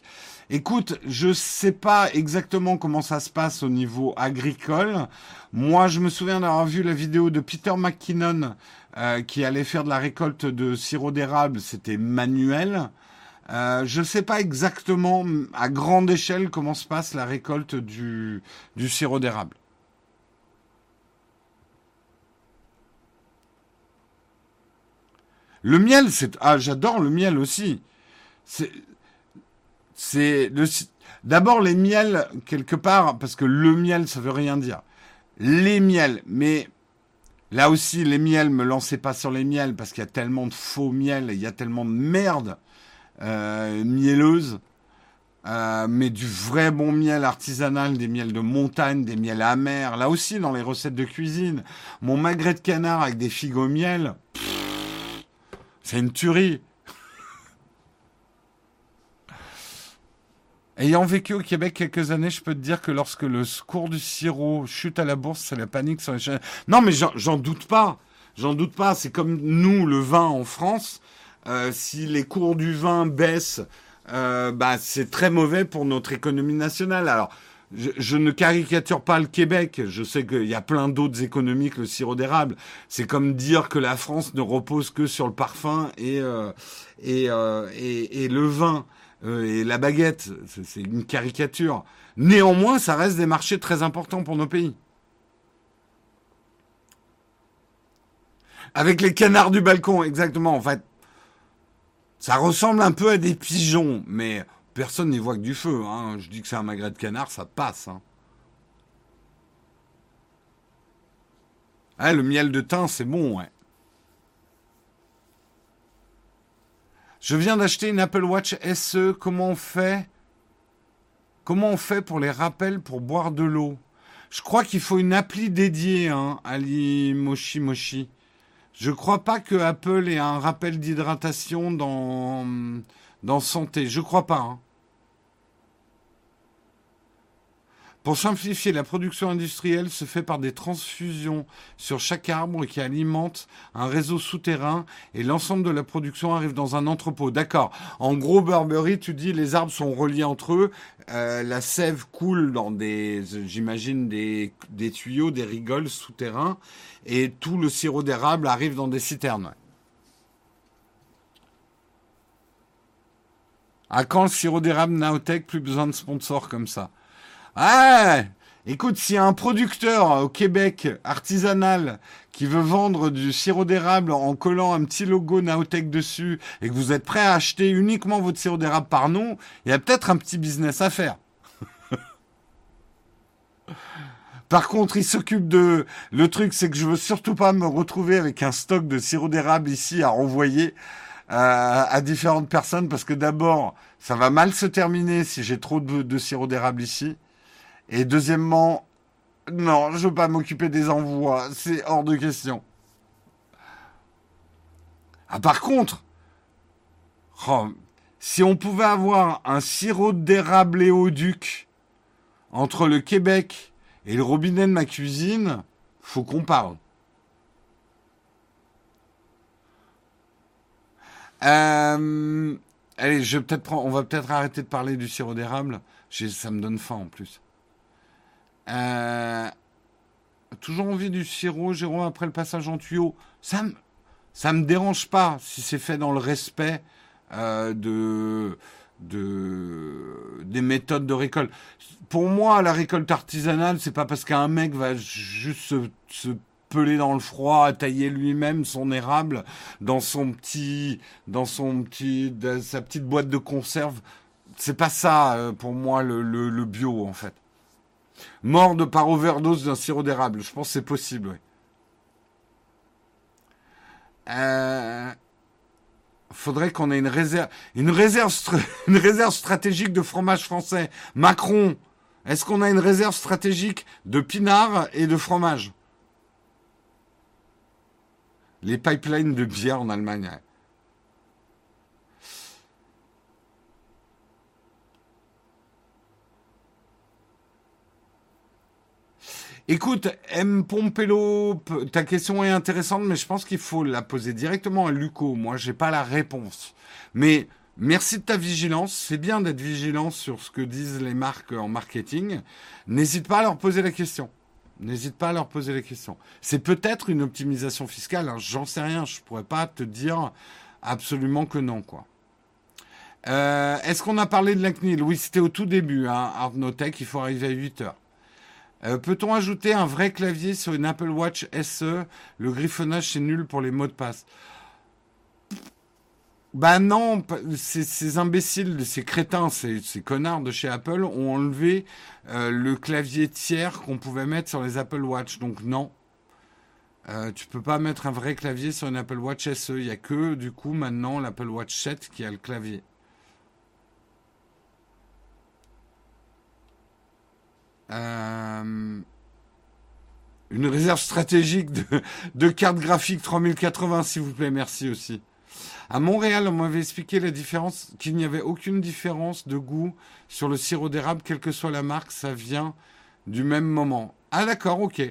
Écoute, je sais pas exactement comment ça se passe au niveau agricole. Moi, je me souviens d'avoir vu la vidéo de Peter McKinnon euh, qui allait faire de la récolte de sirop d'érable. C'était manuel. Euh, je ne sais pas exactement à grande échelle comment se passe la récolte du, du sirop d'érable. Le miel, c'est ah j'adore le miel aussi. C'est d'abord les miels quelque part parce que le miel ça veut rien dire. Les miels, mais là aussi les miels me lancez pas sur les miels parce qu'il y a tellement de faux miel, il y a tellement de merde euh, mielleuse. Euh, mais du vrai bon miel artisanal, des miels de montagne, des miels amers. Là aussi, dans les recettes de cuisine, mon magret de canard avec des figues au miel, c'est une tuerie. Ayant vécu au Québec quelques années, je peux te dire que lorsque le cours du sirop chute à la bourse, c'est la panique sur les chaînes. Non, mais j'en doute pas. J'en doute pas. C'est comme nous, le vin en France. Euh, si les cours du vin baissent, euh, bah, c'est très mauvais pour notre économie nationale. Alors, je, je, ne caricature pas le Québec. Je sais qu'il y a plein d'autres économies que le sirop d'érable. C'est comme dire que la France ne repose que sur le parfum et, euh, et, euh, et, et, le vin. Euh, et la baguette, c'est une caricature. Néanmoins, ça reste des marchés très importants pour nos pays. Avec les canards du balcon, exactement. En fait, ça ressemble un peu à des pigeons, mais personne n'y voit que du feu. Hein. Je dis que c'est un magret de canard, ça passe. Hein. Ah, le miel de thym, c'est bon, ouais. Je viens d'acheter une Apple Watch SE. Comment on fait? Comment on fait pour les rappels pour boire de l'eau? Je crois qu'il faut une appli dédiée, hein, Ali Moshi Moshi. Je crois pas que Apple ait un rappel d'hydratation dans, dans Santé. Je crois pas. Hein. Pour simplifier, la production industrielle se fait par des transfusions sur chaque arbre qui alimente un réseau souterrain et l'ensemble de la production arrive dans un entrepôt. D'accord. En gros, Burberry, tu dis les arbres sont reliés entre eux, euh, la sève coule dans des, j'imagine, des, des tuyaux, des rigoles souterrains et tout le sirop d'érable arrive dans des citernes. À quand le sirop d'érable Naotech Plus besoin de sponsors comme ça? Ah Écoute, s'il y a un producteur au Québec artisanal qui veut vendre du sirop d'érable en collant un petit logo Naotech dessus et que vous êtes prêt à acheter uniquement votre sirop d'érable par nous, il y a peut-être un petit business à faire. Par contre, il s'occupe de... Le truc, c'est que je veux surtout pas me retrouver avec un stock de sirop d'érable ici à renvoyer euh, à différentes personnes parce que d'abord, ça va mal se terminer si j'ai trop de sirop d'érable ici. Et deuxièmement, non, je veux pas m'occuper des envois, c'est hors de question. Ah, par contre, oh, si on pouvait avoir un sirop d'érable et au duc entre le Québec et le robinet de ma cuisine, faut qu'on parle. Euh, allez, je vais peut-être prendre, on va peut-être arrêter de parler du sirop d'érable. Ça me donne faim en plus. Euh, toujours envie du sirop, Jérôme, après le passage en tuyau. Ça me, ça me dérange pas si c'est fait dans le respect euh, de, de, des méthodes de récolte. Pour moi, la récolte artisanale, c'est pas parce qu'un mec va juste se, se peler dans le froid, tailler lui-même son érable dans son petit, dans son petit, sa petite boîte de conserve. C'est pas ça, euh, pour moi, le, le, le bio, en fait. Mort par overdose d'un sirop d'érable. Je pense que c'est possible, oui. Euh, faudrait qu'on ait une réserve, une réserve, une réserve stratégique de fromage français. Macron, est-ce qu'on a une réserve stratégique de pinard et de fromage? Les pipelines de bière en Allemagne. Écoute, M. Pompelo, ta question est intéressante, mais je pense qu'il faut la poser directement à Luco. Moi, j'ai pas la réponse. Mais merci de ta vigilance. C'est bien d'être vigilant sur ce que disent les marques en marketing. N'hésite pas à leur poser la question. N'hésite pas à leur poser la question. C'est peut-être une optimisation fiscale. Hein. J'en sais rien. Je pourrais pas te dire absolument que non, quoi. Euh, est-ce qu'on a parlé de la CNIL? Oui, c'était au tout début, hein. Il faut arriver à 8 heures. Euh, peut-on ajouter un vrai clavier sur une Apple Watch SE Le griffonnage, c'est nul pour les mots de passe. Bah non, ces, imbéciles, ces crétins, ces, connards de chez Apple ont enlevé euh, le clavier tiers qu'on pouvait mettre sur les Apple Watch. Donc non, euh, tu peux pas mettre un vrai clavier sur une Apple Watch SE. Il n'y a que du coup maintenant l'Apple Watch 7 qui a le clavier. Euh, une réserve stratégique de, cartes graphiques 3080, s'il vous plaît, merci aussi. À Montréal, on m'avait expliqué la différence, qu'il n'y avait aucune différence de goût sur le sirop d'érable, quelle que soit la marque, ça vient du même moment. Ah d'accord, ok.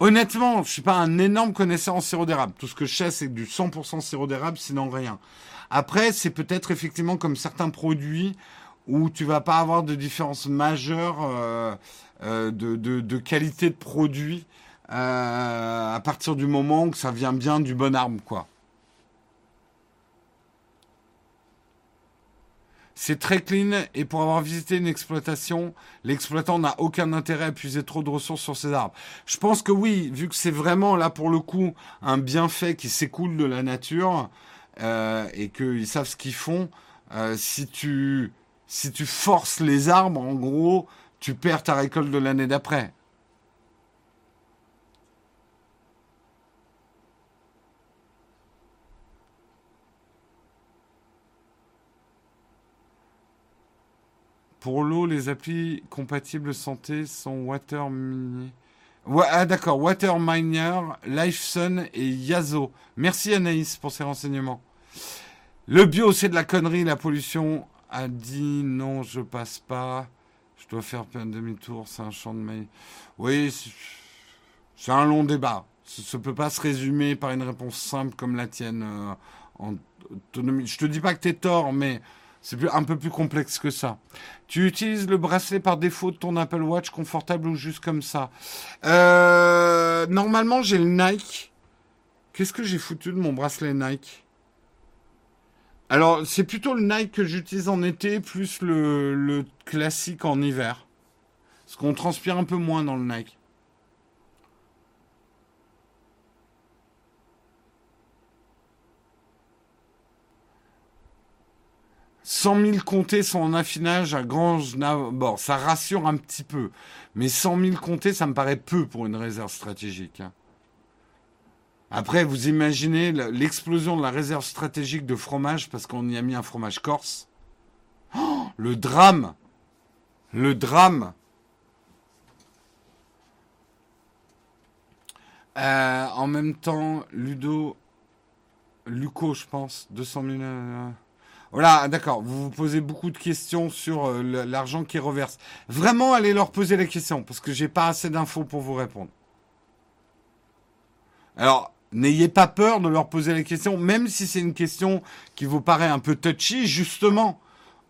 Honnêtement, je suis pas un énorme connaisseur en sirop d'érable. Tout ce que je sais, c'est du 100% sirop d'érable, sinon rien. Après, c'est peut-être effectivement comme certains produits où tu vas pas avoir de différence majeure euh, euh, de, qualité de produit euh, à partir du moment que ça vient bien du bon arbre, quoi. C'est très clean et pour avoir visité une exploitation, l'exploitant n'a aucun intérêt à puiser trop de ressources sur ses arbres. Je pense que oui, vu que c'est vraiment là pour le coup un bienfait qui s'écoule de la nature et qu'ils savent ce qu'ils font, si tu si tu forces les arbres, en gros, tu perds ta récolte de l'année d'après. Pour l'eau, les applis compatibles santé sont Water ah d'accord, Waterminer, Lifesun et Yazo. Merci Anaïs pour ces renseignements. Le bio, c'est de la connerie, la pollution a dit non, je passe pas. Je dois faire plein demi-tour, c'est un champ de mail. Oui, c'est un long débat. Ça ne peut pas se résumer par une réponse simple comme la tienne euh, en autonomie. Je te dis pas que tu es tort, mais c'est un peu plus complexe que ça. Tu utilises le bracelet par défaut de ton Apple Watch confortable ou juste comme ça? Euh, Normalement, j'ai le Nike. Qu'est-ce que j'ai foutu de mon bracelet Nike? Alors, c'est plutôt le Nike que j'utilise en été, plus le, classique en hiver. Parce qu'on transpire un peu moins dans le Nike. « 100 000 comtés sont en affinage à Grange Bon, ça rassure un petit peu. Mais 100 000 comtés, ça me paraît peu pour une réserve stratégique. Hein. Après, vous imaginez l'explosion de la réserve stratégique de fromage parce qu'on y a mis un fromage corse. Oh, le drame Le drame euh, En même temps, Ludo, Luco, je pense, 200 000... Euh, voilà, d'accord. Vous vous posez beaucoup de questions sur euh, l'argent qui reverse. Vraiment, allez leur poser les questions parce que j'ai pas assez d'infos pour vous répondre. Alors, N'ayez pas peur de leur poser la question, même si c'est une question qui vous paraît un peu touchy, justement.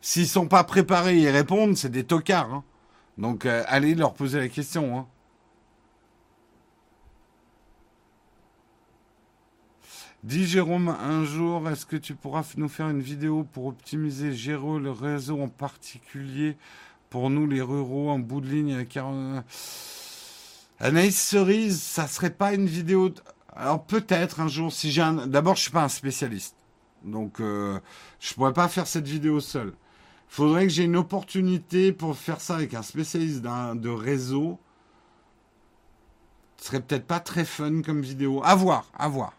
S'ils sont pas préparés à y répondre, c'est des tocards. Hein. Donc euh, allez leur poser la question. Hein. Dis Jérôme, un jour, est-ce que tu pourras nous faire une vidéo pour optimiser, gérer le réseau en particulier pour nous les ruraux en bout de ligne avec Anaïs Cerise, ça serait pas une vidéo alors peut-être un jour, si j'ai un... D'abord, je suis pas un spécialiste. Donc, euh, je pourrais pas faire cette vidéo seul. Il faudrait que j'ai une opportunité pour faire ça avec un spécialiste de réseau. Ce serait peut-être pas très fun comme vidéo. À voir, à voir.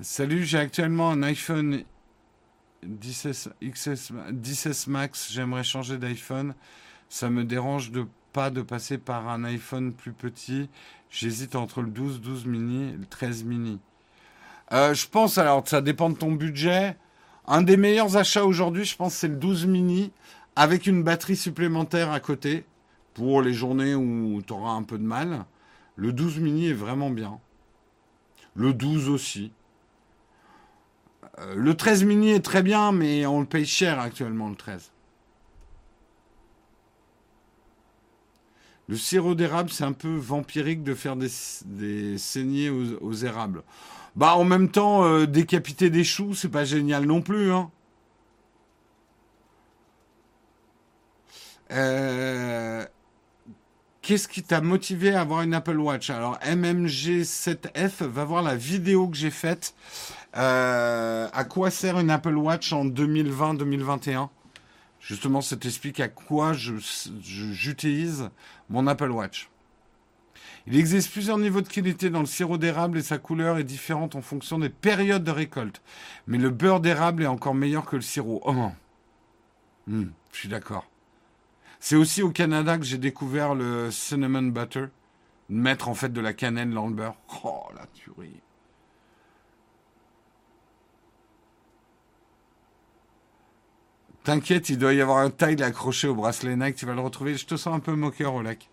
Salut, j'ai actuellement un iPhone 10 XS, Max, j'aimerais changer d'iPhone. Ça me dérange de pas de passer par un iPhone plus petit. J'hésite entre le 12, 12 mini et le 13 mini. Euh, je pense, alors ça dépend de ton budget. Un des meilleurs achats aujourd'hui, je pense, c'est le 12 mini avec une batterie supplémentaire à côté pour les journées où tu auras un peu de mal. Le 12 mini est vraiment bien. Le 12 aussi. Euh, le 13 mini est très bien, mais on le paye cher actuellement, le 13. Le sirop d'érable, c'est un peu vampirique de faire des, saignées aux, érables. Bah, en même temps, euh, décapiter des choux, c'est pas génial non plus, hein. Euh, qu'est-ce qui t'a motivé à avoir une Apple Watch? Alors, MMG7F va voir la vidéo que j'ai faite euh, à quoi sert une Apple Watch en 2020-2021 Justement, ça t'explique à quoi j'utilise mon Apple Watch. Il existe plusieurs niveaux de qualité dans le sirop d'érable et sa couleur est différente en fonction des périodes de récolte. Mais le beurre d'érable est encore meilleur que le sirop. Oh. Hmm, je suis d'accord. C'est aussi au Canada que j'ai découvert le cinnamon butter. Mettre en fait de la cannelle dans le beurre. Oh la tuerie. T'inquiète, il doit y avoir un taille accroché au bracelet Nike, tu vas le retrouver. Je te sens un peu moqueur au lac.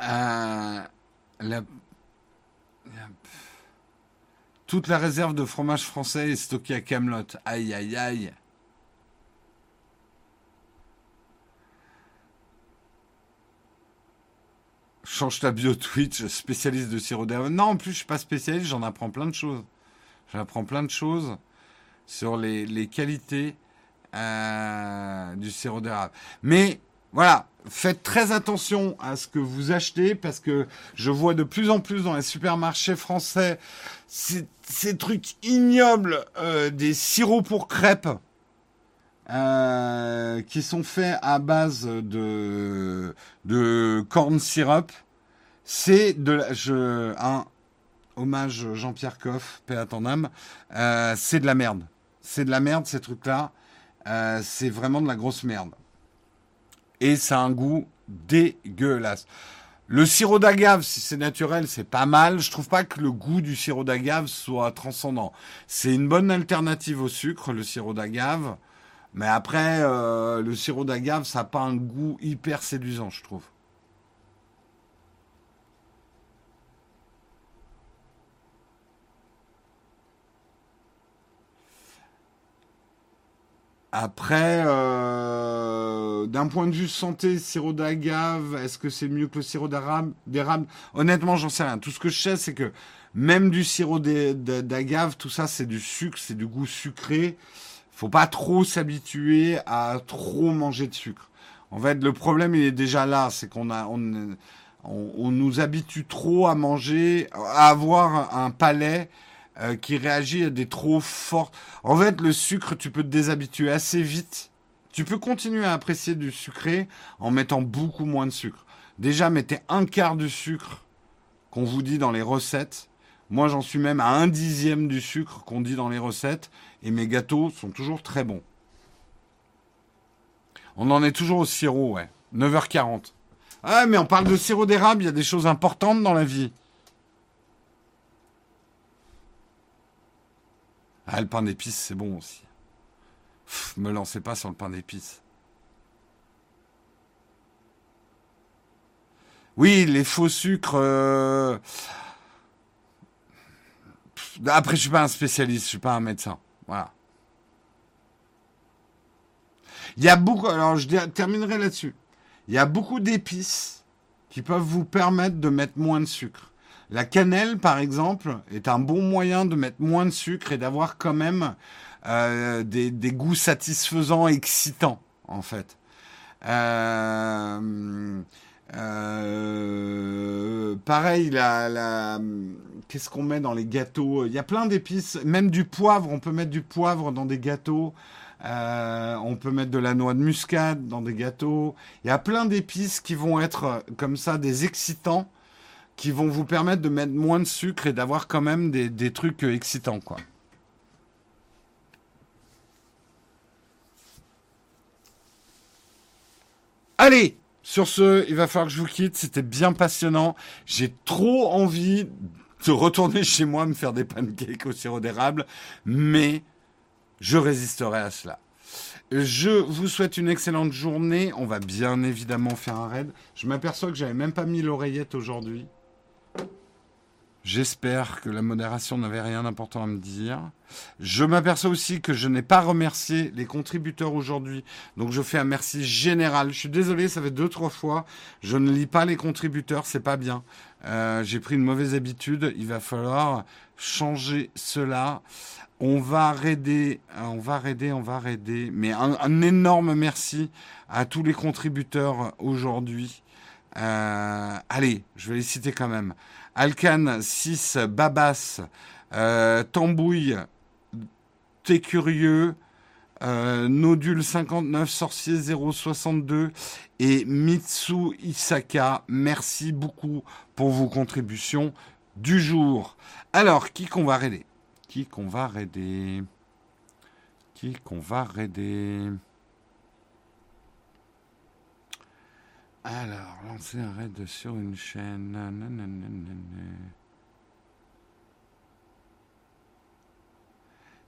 Euh, toute la réserve de fromage français est stockée à Camelot. Aïe, aïe, aïe. Change ta bio Twitch, spécialiste de sirop d'érable. Non, en plus, je suis pas spécialiste, j'en apprends plein de choses. J'apprends plein de choses sur les, qualités euh, du sirop d'érable. Mais voilà, faites très attention à ce que vous achetez parce que je vois de plus en plus dans les supermarchés français ces, trucs ignobles euh, des sirops pour crêpes euh, qui sont faits à base de, corn syrup C'est de la, je, un hommage Jean-Pierre Coff, paix à ton. Euh, c'est de la merde. C'est de la merde ces trucs-là. C'est vraiment de la grosse merde. Et ça a un goût dégueulasse. Le sirop d'agave, si c'est naturel, c'est pas mal. Je trouve pas que le goût du sirop d'agave soit transcendant. C'est une bonne alternative au sucre, le sirop d'agave. Mais après, euh, le sirop d'agave, ça n'a pas un goût hyper séduisant, je trouve. Après, euh, d'un point de vue santé, sirop d'agave, est-ce que c'est mieux que le sirop d'érable Honnêtement, j'en sais rien. Tout ce que je sais, c'est que même du sirop d'agave, tout ça, c'est du sucre, c'est du goût sucré. Faut pas trop s'habituer à trop manger de sucre. En fait, le problème, il est déjà là, c'est qu'on a, on, on, nous habitue trop à manger, à avoir un palais euh, qui réagit à des trop forts. En fait, le sucre, tu peux te déshabituer assez vite. Tu peux continuer à apprécier du sucré en mettant beaucoup moins de sucre. Déjà, mettez un quart du sucre qu'on vous dit dans les recettes. Moi, j'en suis même à un dixième du sucre qu'on dit dans les recettes. Et mes gâteaux sont toujours très bons. On en est toujours au sirop, ouais. 9h40. Ah, mais on parle de sirop d'érable, il y a des choses importantes dans la vie. Ah, le pain d'épices, c'est bon aussi. me lancez pas sur le pain d'épices. Oui, les faux sucres. Euh, après, je suis pas un spécialiste, je suis pas un médecin. Voilà. Il y a beaucoup. Alors, je terminerai là-dessus. Il y a beaucoup d'épices qui peuvent vous permettre de mettre moins de sucre. La cannelle, par exemple, est un bon moyen de mettre moins de sucre et d'avoir quand même euh, des, goûts satisfaisants, excitants, en fait. Euh, euh, pareil, la, qu'est-ce qu'on met dans les gâteaux? Il y a plein d'épices, même du poivre. On peut mettre du poivre dans des gâteaux. on peut mettre de la noix de muscade dans des gâteaux. Il y a plein d'épices qui vont être comme ça des excitants qui vont vous permettre de mettre moins de sucre et d'avoir quand même des, trucs euh, excitants, quoi. Allez, sur ce, il va falloir que je vous quitte. C'était bien passionnant. J'ai trop envie de retourner chez moi me faire des pancakes au sirop d'érable, mais je résisterai à cela. Je vous souhaite une excellente journée. On va bien évidemment faire un raid. Je m'aperçois que j'avais même pas mis l'oreillette aujourd'hui. J'espère que la modération n'avait rien d'important à me dire. Je m'aperçois aussi que je n'ai pas remercié les contributeurs aujourd'hui. Donc je fais un merci général. Je suis désolé, ça fait deux, trois fois. Je ne lis pas les contributeurs, c'est pas bien. Euh, j'ai pris une mauvaise habitude. Il va falloir changer cela. On va raider, on va raider, on va raider. Mais un, énorme merci à tous les contributeurs aujourd'hui. Euh, allez, je vais les citer quand même. Alcan 6, Babas, euh, Tambouille, T'es curieux, euh, Nodule 59, Sorcier 062 et Mitsu Isaka. Merci beaucoup pour vos contributions du jour. Alors, qui qu'on va raider? Qui qu'on va raider? Qui qu'on va raider? Alors, lancer un raid sur une chaîne.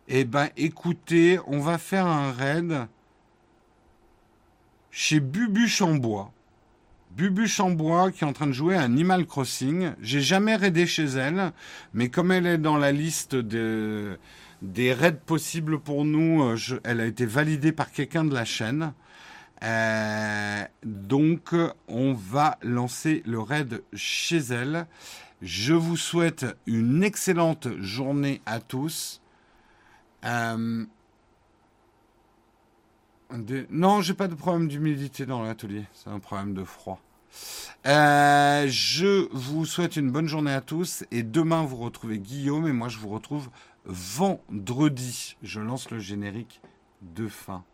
Eh ben, écoutez, on va faire un raid chez Bubu Chambois. Bubu Chambois qui est en train de jouer à Animal Crossing. J'ai jamais raidé chez elle, mais comme elle est dans la liste de, des raids possibles pour nous, euh, elle a été validée par quelqu'un de la chaîne. Euh, donc, on va lancer le raid chez elle. Je vous souhaite une excellente journée à tous. Euh, non, j'ai pas de problème d'humidité dans l'atelier. C'est un problème de froid. Euh, je vous souhaite une bonne journée à tous et demain vous retrouvez Guillaume et moi je vous retrouve vendredi. Je lance le générique de fin.